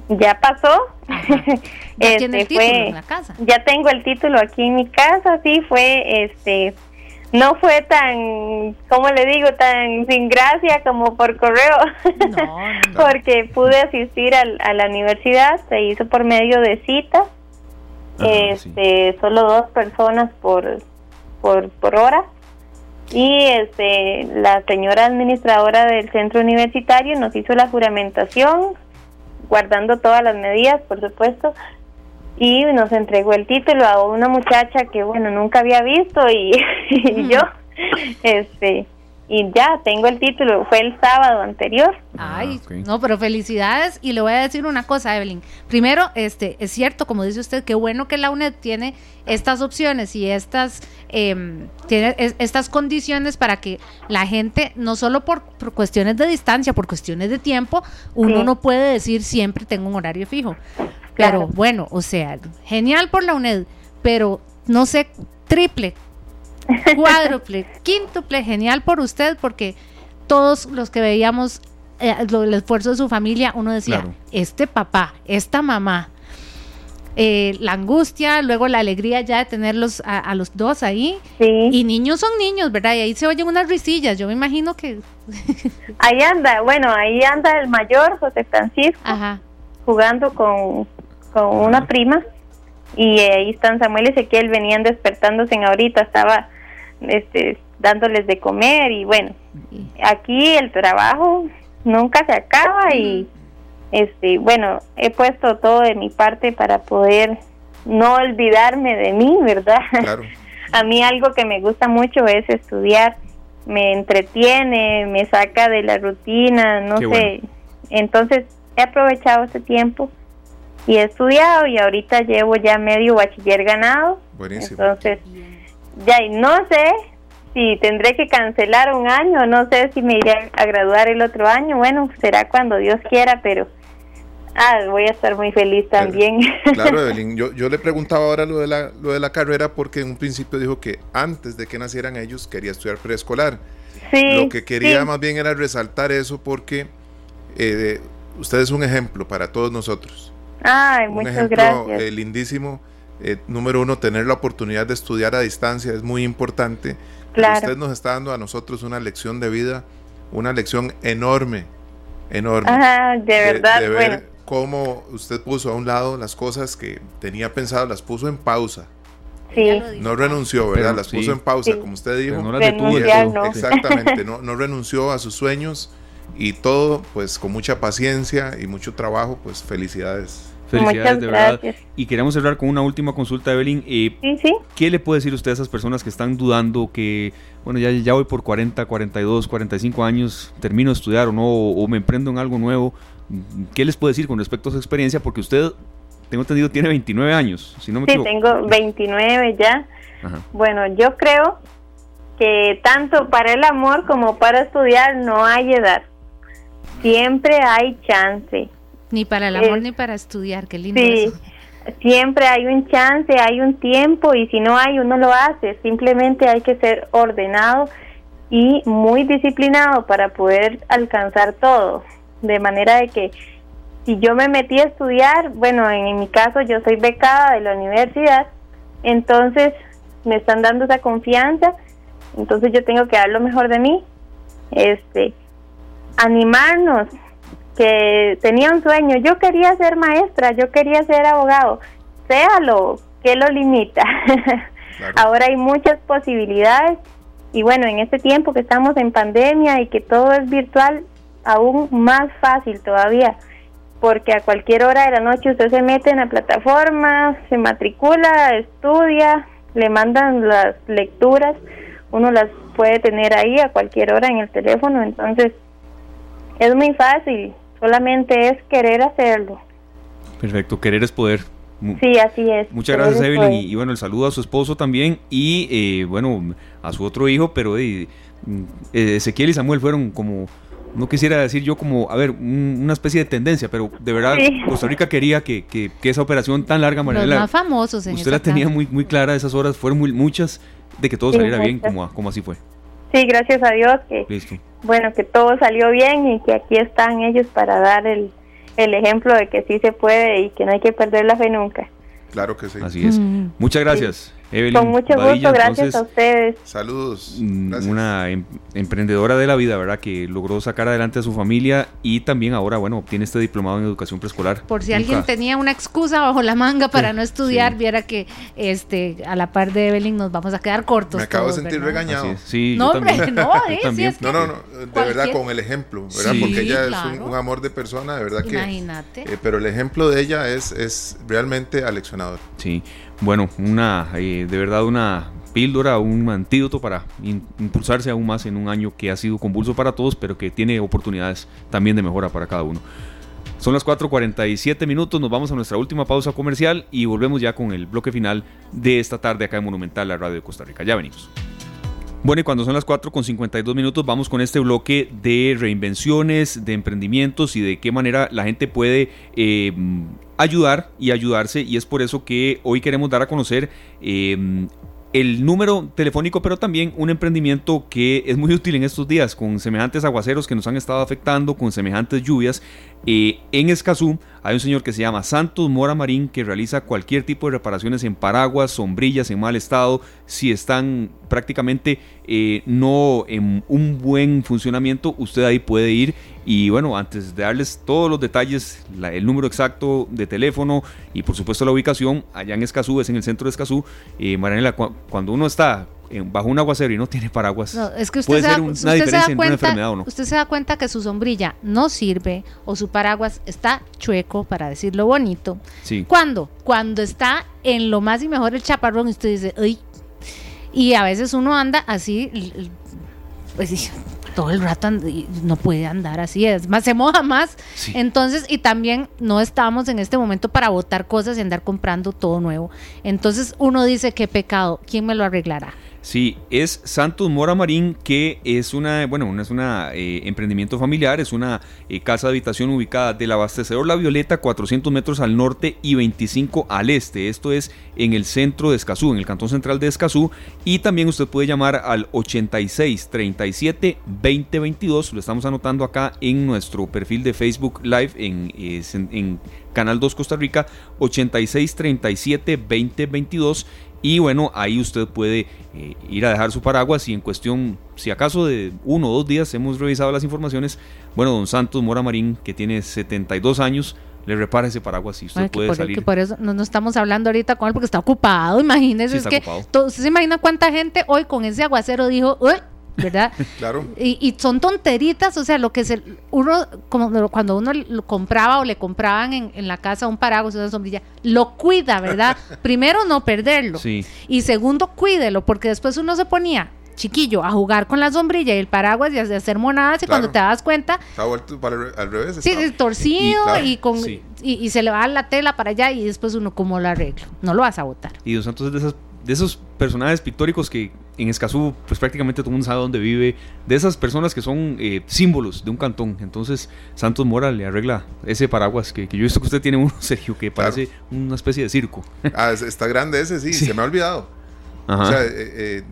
ya pasó. Ya tiene el este, título en la casa. Ya tengo el título aquí en mi casa, sí, fue este no fue tan, ¿cómo le digo? Tan sin gracia como por correo. Porque pude asistir al, a la universidad, se hizo por medio de cita. este, Solo dos personas por, por, por hora. Y este, la señora administradora del centro universitario nos hizo la juramentación, guardando todas las medidas, por supuesto, y nos entregó el título a una muchacha que bueno nunca había visto y, yo este y ya tengo el título fue el sábado anterior. Ay ah, no pero felicidades y le voy a decir una cosa Evelyn. Primero este es cierto como dice usted qué bueno que la UNED tiene estas opciones y estas em, tiene estas condiciones para que la gente no solo por, cuestiones de distancia por cuestiones de tiempo uno no puede decir siempre tengo un horario fijo. Pero bueno, o sea, genial por la UNED, pero no sé, triple, cuádruple, quíntuple, genial por usted, porque todos los que veíamos eh, el esfuerzo de su familia, uno decía, este papá, esta mamá, eh, la angustia, luego la alegría ya de tenerlos a, los dos ahí. Y niños son niños, ¿verdad? Y ahí se oyen unas risillas, yo me imagino que... ahí anda, bueno, ahí anda el mayor, José Francisco, jugando con, con una prima y ahí están Samuel y Ezequiel venían despertándose en ahorita estaba este dándoles de comer y bueno aquí el trabajo nunca se acaba y este bueno he puesto todo de mi parte para poder no olvidarme de mí verdad a mí algo que me gusta mucho es estudiar me entretiene me saca de la rutina no sé. entonces he aprovechado este tiempo y he estudiado y ahorita llevo ya medio bachiller ganado. Buenísimo. Entonces, ya no sé si tendré que cancelar un año, no sé si me iré a graduar el otro año, bueno, será cuando Dios quiera, pero ah, voy a estar muy feliz también. claro, Evelyn, yo, yo le preguntaba ahora lo de, la, lo de la carrera porque en un principio dijo que antes de que nacieran ellos quería estudiar preescolar. Sí, lo que quería más bien era resaltar eso porque eh, usted es un ejemplo para todos nosotros. Ay, un muchas ejemplo, gracias. Eh, lindísimo. Eh, número uno, tener la oportunidad de estudiar a distancia es muy importante. Claro. Usted nos está dando a nosotros una lección de vida, una lección enorme, enorme. Ajá, de verdad, de, ver cómo usted puso a un lado las cosas que tenía pensado, las puso en pausa. Sí. No renunció, ¿verdad? las puso en pausa, como usted dijo. no las detuvo. Exactamente, no, no renunció a sus sueños y todo pues con mucha paciencia y mucho trabajo, pues felicidades. Felicidades, de verdad. Y queremos cerrar con una última consulta, Evelyn. Eh, ¿Qué le puede decir usted a esas personas que están dudando que, bueno, ya, ya voy por 40, 42, 45 años, termino de estudiar o no, o, me emprendo en algo nuevo? ¿Qué les puede decir con respecto a su experiencia? Porque usted, tengo entendido, tiene 29 años, si no me sí, tengo 29 ya. Bueno, yo creo que tanto para el amor como para estudiar no hay edad. Siempre hay chance ni para el amor ni para estudiar, qué lindo. Sí, siempre hay un chance, hay un tiempo y si no hay, uno lo hace. Simplemente hay que ser ordenado y muy disciplinado para poder alcanzar todo. De manera de que si yo me metí a estudiar, bueno, en, mi caso yo soy becada de la universidad, entonces me están dando esa confianza, entonces yo tengo que dar lo mejor de mí. Este, animarnos, que tenía un sueño, yo quería ser maestra, yo quería ser abogado, séalo, que lo limita? Ahora hay muchas posibilidades y bueno, en este tiempo que estamos en pandemia y que todo es virtual, aún más fácil todavía, porque a cualquier hora de la noche usted se mete en la plataforma, se matricula, estudia, le mandan las lecturas, uno las puede tener ahí a cualquier hora en el teléfono, entonces es muy fácil solamente es querer hacerlo. Perfecto, querer es poder. Sí, así es. Muchas gracias, Evelyn. Y, bueno, el saludo a su esposo también y, eh, bueno, a su otro hijo, pero eh, Ezequiel y Samuel fueron como, no quisiera decir yo como, a ver, una especie de tendencia, pero de verdad Costa Rica quería que, que, esa operación tan larga, Mariela, Los más famosos en Usted la tenía muy, muy clara, esas horas fueron muy, muchas, de que todo saliera bien como, como así fue. Sí, gracias a Dios que bueno que todo salió bien y que aquí están ellos para dar el, el ejemplo de que sí se puede y que no hay que perder la fe nunca. Claro que sí. Así es. Mm. Muchas gracias. Evelyn Con mucho Badilla, gusto, gracias entonces, a ustedes. Saludos. mm, Gracias. una em- emprendedora de la vida, ¿verdad? Que logró sacar adelante a su familia y también ahora, bueno, obtiene este diplomado en educación preescolar. Por si Nunca- alguien tenía una excusa bajo la manga para Sí, no estudiar, sí. viera que este a la par de Evelyn nos vamos a quedar cortos. Me acabo de sentir ¿verdad? regañado. Sí, No, yo hombre, no, Yo eh, sí, también. es que- No, no, no, de Cualquier- verdad con el ejemplo, ¿verdad? Sí, Porque ella es un, un amor de persona, de verdad que... Imagínate. eh, pero el ejemplo de ella es, es realmente aleccionador. Sí, bueno, una, eh, de verdad una píldora, un antídoto para impulsarse aún más en un año que ha sido convulso para todos, pero que tiene oportunidades también de mejora para cada uno. Son las 4.47 minutos, nos vamos a nuestra última pausa comercial y volvemos ya con el bloque final de esta tarde acá en Monumental, la radio de Costa Rica. Ya venimos. Bueno, y cuando son las 4 con 52 minutos, vamos con este bloque de reinvenciones, de emprendimientos y de qué manera la gente puede eh, ayudar y ayudarse. Y es por eso que hoy queremos dar a conocer eh, el número telefónico, pero también un emprendimiento que es muy útil en estos días, con semejantes aguaceros que nos han estado afectando, con semejantes lluvias. En Escazú hay un señor que se llama Santos Mora Marín que realiza cualquier tipo de reparaciones en paraguas, sombrillas en mal estado, si están prácticamente eh, no en un buen funcionamiento, usted ahí puede ir. Y bueno, antes de darles todos los detalles, el número exacto de teléfono y por supuesto la ubicación, allá en Escazú, es en el centro de Escazú, eh, Marianela, cu- cuando uno está bajo un aguacero y no tiene paraguas, No, es que usted, puede se da, ser usted una se da diferencia entre una cuenta, enfermedad o no. usted se da cuenta que su sombrilla no sirve o su paraguas está chueco, para decirlo bonito. Sí. ¿Cuándo? Cuando está en lo más y mejor el chaparrón y usted dice, ¡ay! Y a veces uno anda así, pues todo el rato no puede andar así, es más, se moja más. Sí. Entonces, y también no estamos en este momento para botar cosas y andar comprando todo nuevo. Entonces uno dice, qué pecado, ¿quién me lo arreglará? Sí, es Santos Mora Marín, que es una, bueno, es una eh, emprendimiento familiar, es una eh, casa de habitación ubicada del abastecedor La Violeta, 400 metros al norte y 25 al este. Esto es en el centro de Escazú, en el cantón central de Escazú. Y también usted puede llamar al 86 37 20 22. Lo estamos anotando acá en nuestro perfil de Facebook Live en, eh, en Canal 2 Costa Rica, 86 37 20 22. Y bueno, ahí usted puede eh, ir a dejar su paraguas y en cuestión, si acaso de uno o dos días hemos revisado las informaciones, bueno, don Santos Mora Marín, que tiene 72 años, le repara ese paraguas y usted Ay, puede por, salir. que por eso no, no estamos hablando ahorita con él porque está ocupado, imagínese. Sí, es está que usted se imagina cuánta gente hoy con ese aguacero dijo, "Uy", ¿verdad? Claro. Y, y son tonteritas, o sea, lo que se, uno, como cuando uno lo compraba o le compraban en, en la casa un paraguas, una sombrilla, lo cuida, ¿verdad? Primero, no perderlo. Sí. Y segundo, cuídelo, porque después uno se ponía chiquillo a jugar con la sombrilla y el paraguas y a hacer monadas y Claro. cuando te das cuenta, Está vuelto para el al revés. sí, está- torcido Y, claro, y, con, sí. y, y se le va la tela para allá y después uno cómo lo arreglo. No lo vas a botar. Y Don Santos es de, esas, de esos personajes pictóricos que en Escazú, pues prácticamente todo el mundo sabe dónde vive, de esas personas que son eh, símbolos de un cantón. Entonces, Santos Mora le arregla ese paraguas que, que yo he visto que usted tiene uno, Sergio, que Claro. parece una especie de circo. Ah, es- está grande ese, sí, Sí. se me ha olvidado. Ajá. O sea, eh, eh,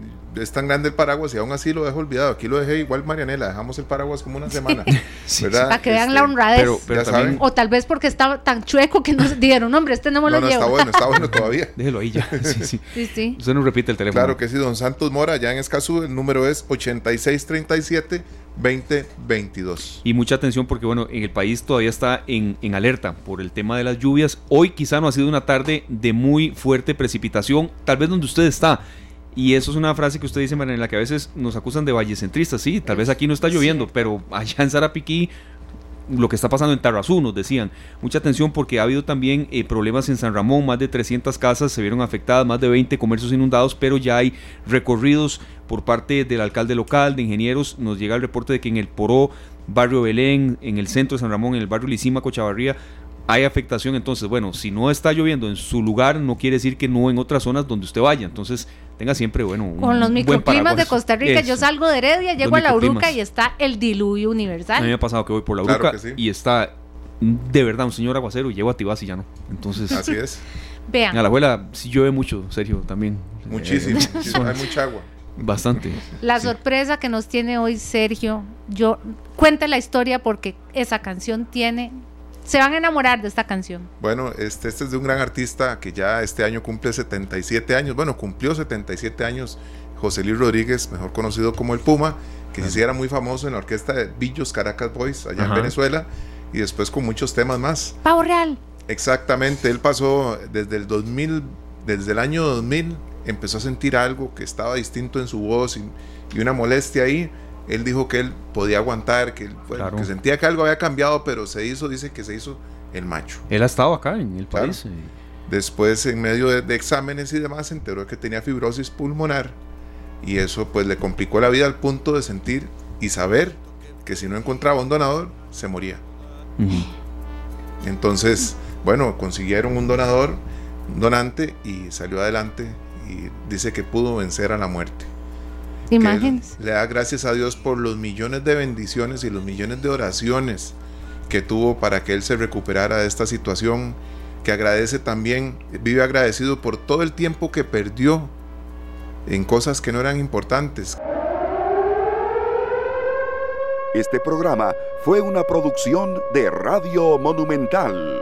es tan grande el paraguas y aún así lo dejo olvidado. Aquí lo dejé igual Marianela, dejamos el paraguas como una semana. Sí, ¿verdad? Para que vean Este, la honradez. pero, pero ya también, saben. o tal vez porque estaba tan chueco que no se dijeron, hombre, este no me No, lo no, llevo. está bueno, está bueno todavía. déjelo ahí ya. Sí, sí. sí, sí. Usted nos repite el teléfono. Claro que sí, don Santos Mora, ya en Escazú, el número es 8637-2022. Y mucha atención porque, bueno, en el país todavía está en, en alerta por el tema de las lluvias. Hoy quizá no ha sido una tarde de muy fuerte precipitación, tal vez donde usted está. Y eso es una frase que usted dice, María, en la que a veces nos acusan de vallecentristas. Sí, tal vez aquí no está lloviendo, pero allá en Zarapiquí lo que está pasando en Tarrazú, nos decían. Mucha atención porque ha habido también eh, problemas en San Ramón, más de 300 casas se vieron afectadas, más de 20 comercios inundados, pero ya hay recorridos por parte del alcalde local, de ingenieros. Nos llega el reporte de que en el Poró, barrio Belén, en el centro de San Ramón, en el barrio Licima, Cochavarría, hay afectación. Entonces, bueno, si no está lloviendo en su lugar, no quiere decir que no en otras zonas donde usted vaya. Entonces, tenga siempre, bueno, un Con los buen microclimas de. Costa Rica, yo salgo de Heredia, llego Los a la Uruca y está el diluvio A mí me universal. ha pasado que voy por la Uruca sí. y está de verdad un señor aguacero y llego a Tibás y ya no. Entonces, Así es, Vean, a la abuela sí llueve mucho, Sergio, también. muchísimo, Eh, muchísimo, hay mucha agua. Bastante. la sí. sorpresa que nos tiene hoy Sergio, yo cuente la historia porque esa canción tiene se van a enamorar de esta canción. Bueno, este, este es de un gran artista que ya este año cumple 77 años, bueno, cumplió 77 años, José Luis Rodríguez, mejor conocido como el Puma, que se hiciera muy famoso en la orquesta de Billos Caracas Boys, allá en Venezuela, y después con muchos temas más. Pavo Real. Exactamente, él pasó desde el 2000, desde el año 2000, empezó a sentir algo que estaba distinto en su voz y, y una molestia ahí él dijo que él podía aguantar, que, que sentía que algo había cambiado, pero se hizo, dice que se hizo el macho. Él ha estado acá en el país. Después, en medio de, exámenes y demás, se enteró que tenía fibrosis pulmonar y eso pues le complicó la vida al punto de sentir y saber que si no encontraba un donador, se moría. Entonces, bueno, consiguieron un donador, un donante y salió adelante y dice que pudo vencer a la muerte. Imágenes. Le da gracias a Dios por los millones de bendiciones y los millones de oraciones que tuvo para que él se recuperara de esta situación, que agradece también, vive agradecido por todo el tiempo que perdió en cosas que no eran importantes. Este programa fue una producción de Radio Monumental.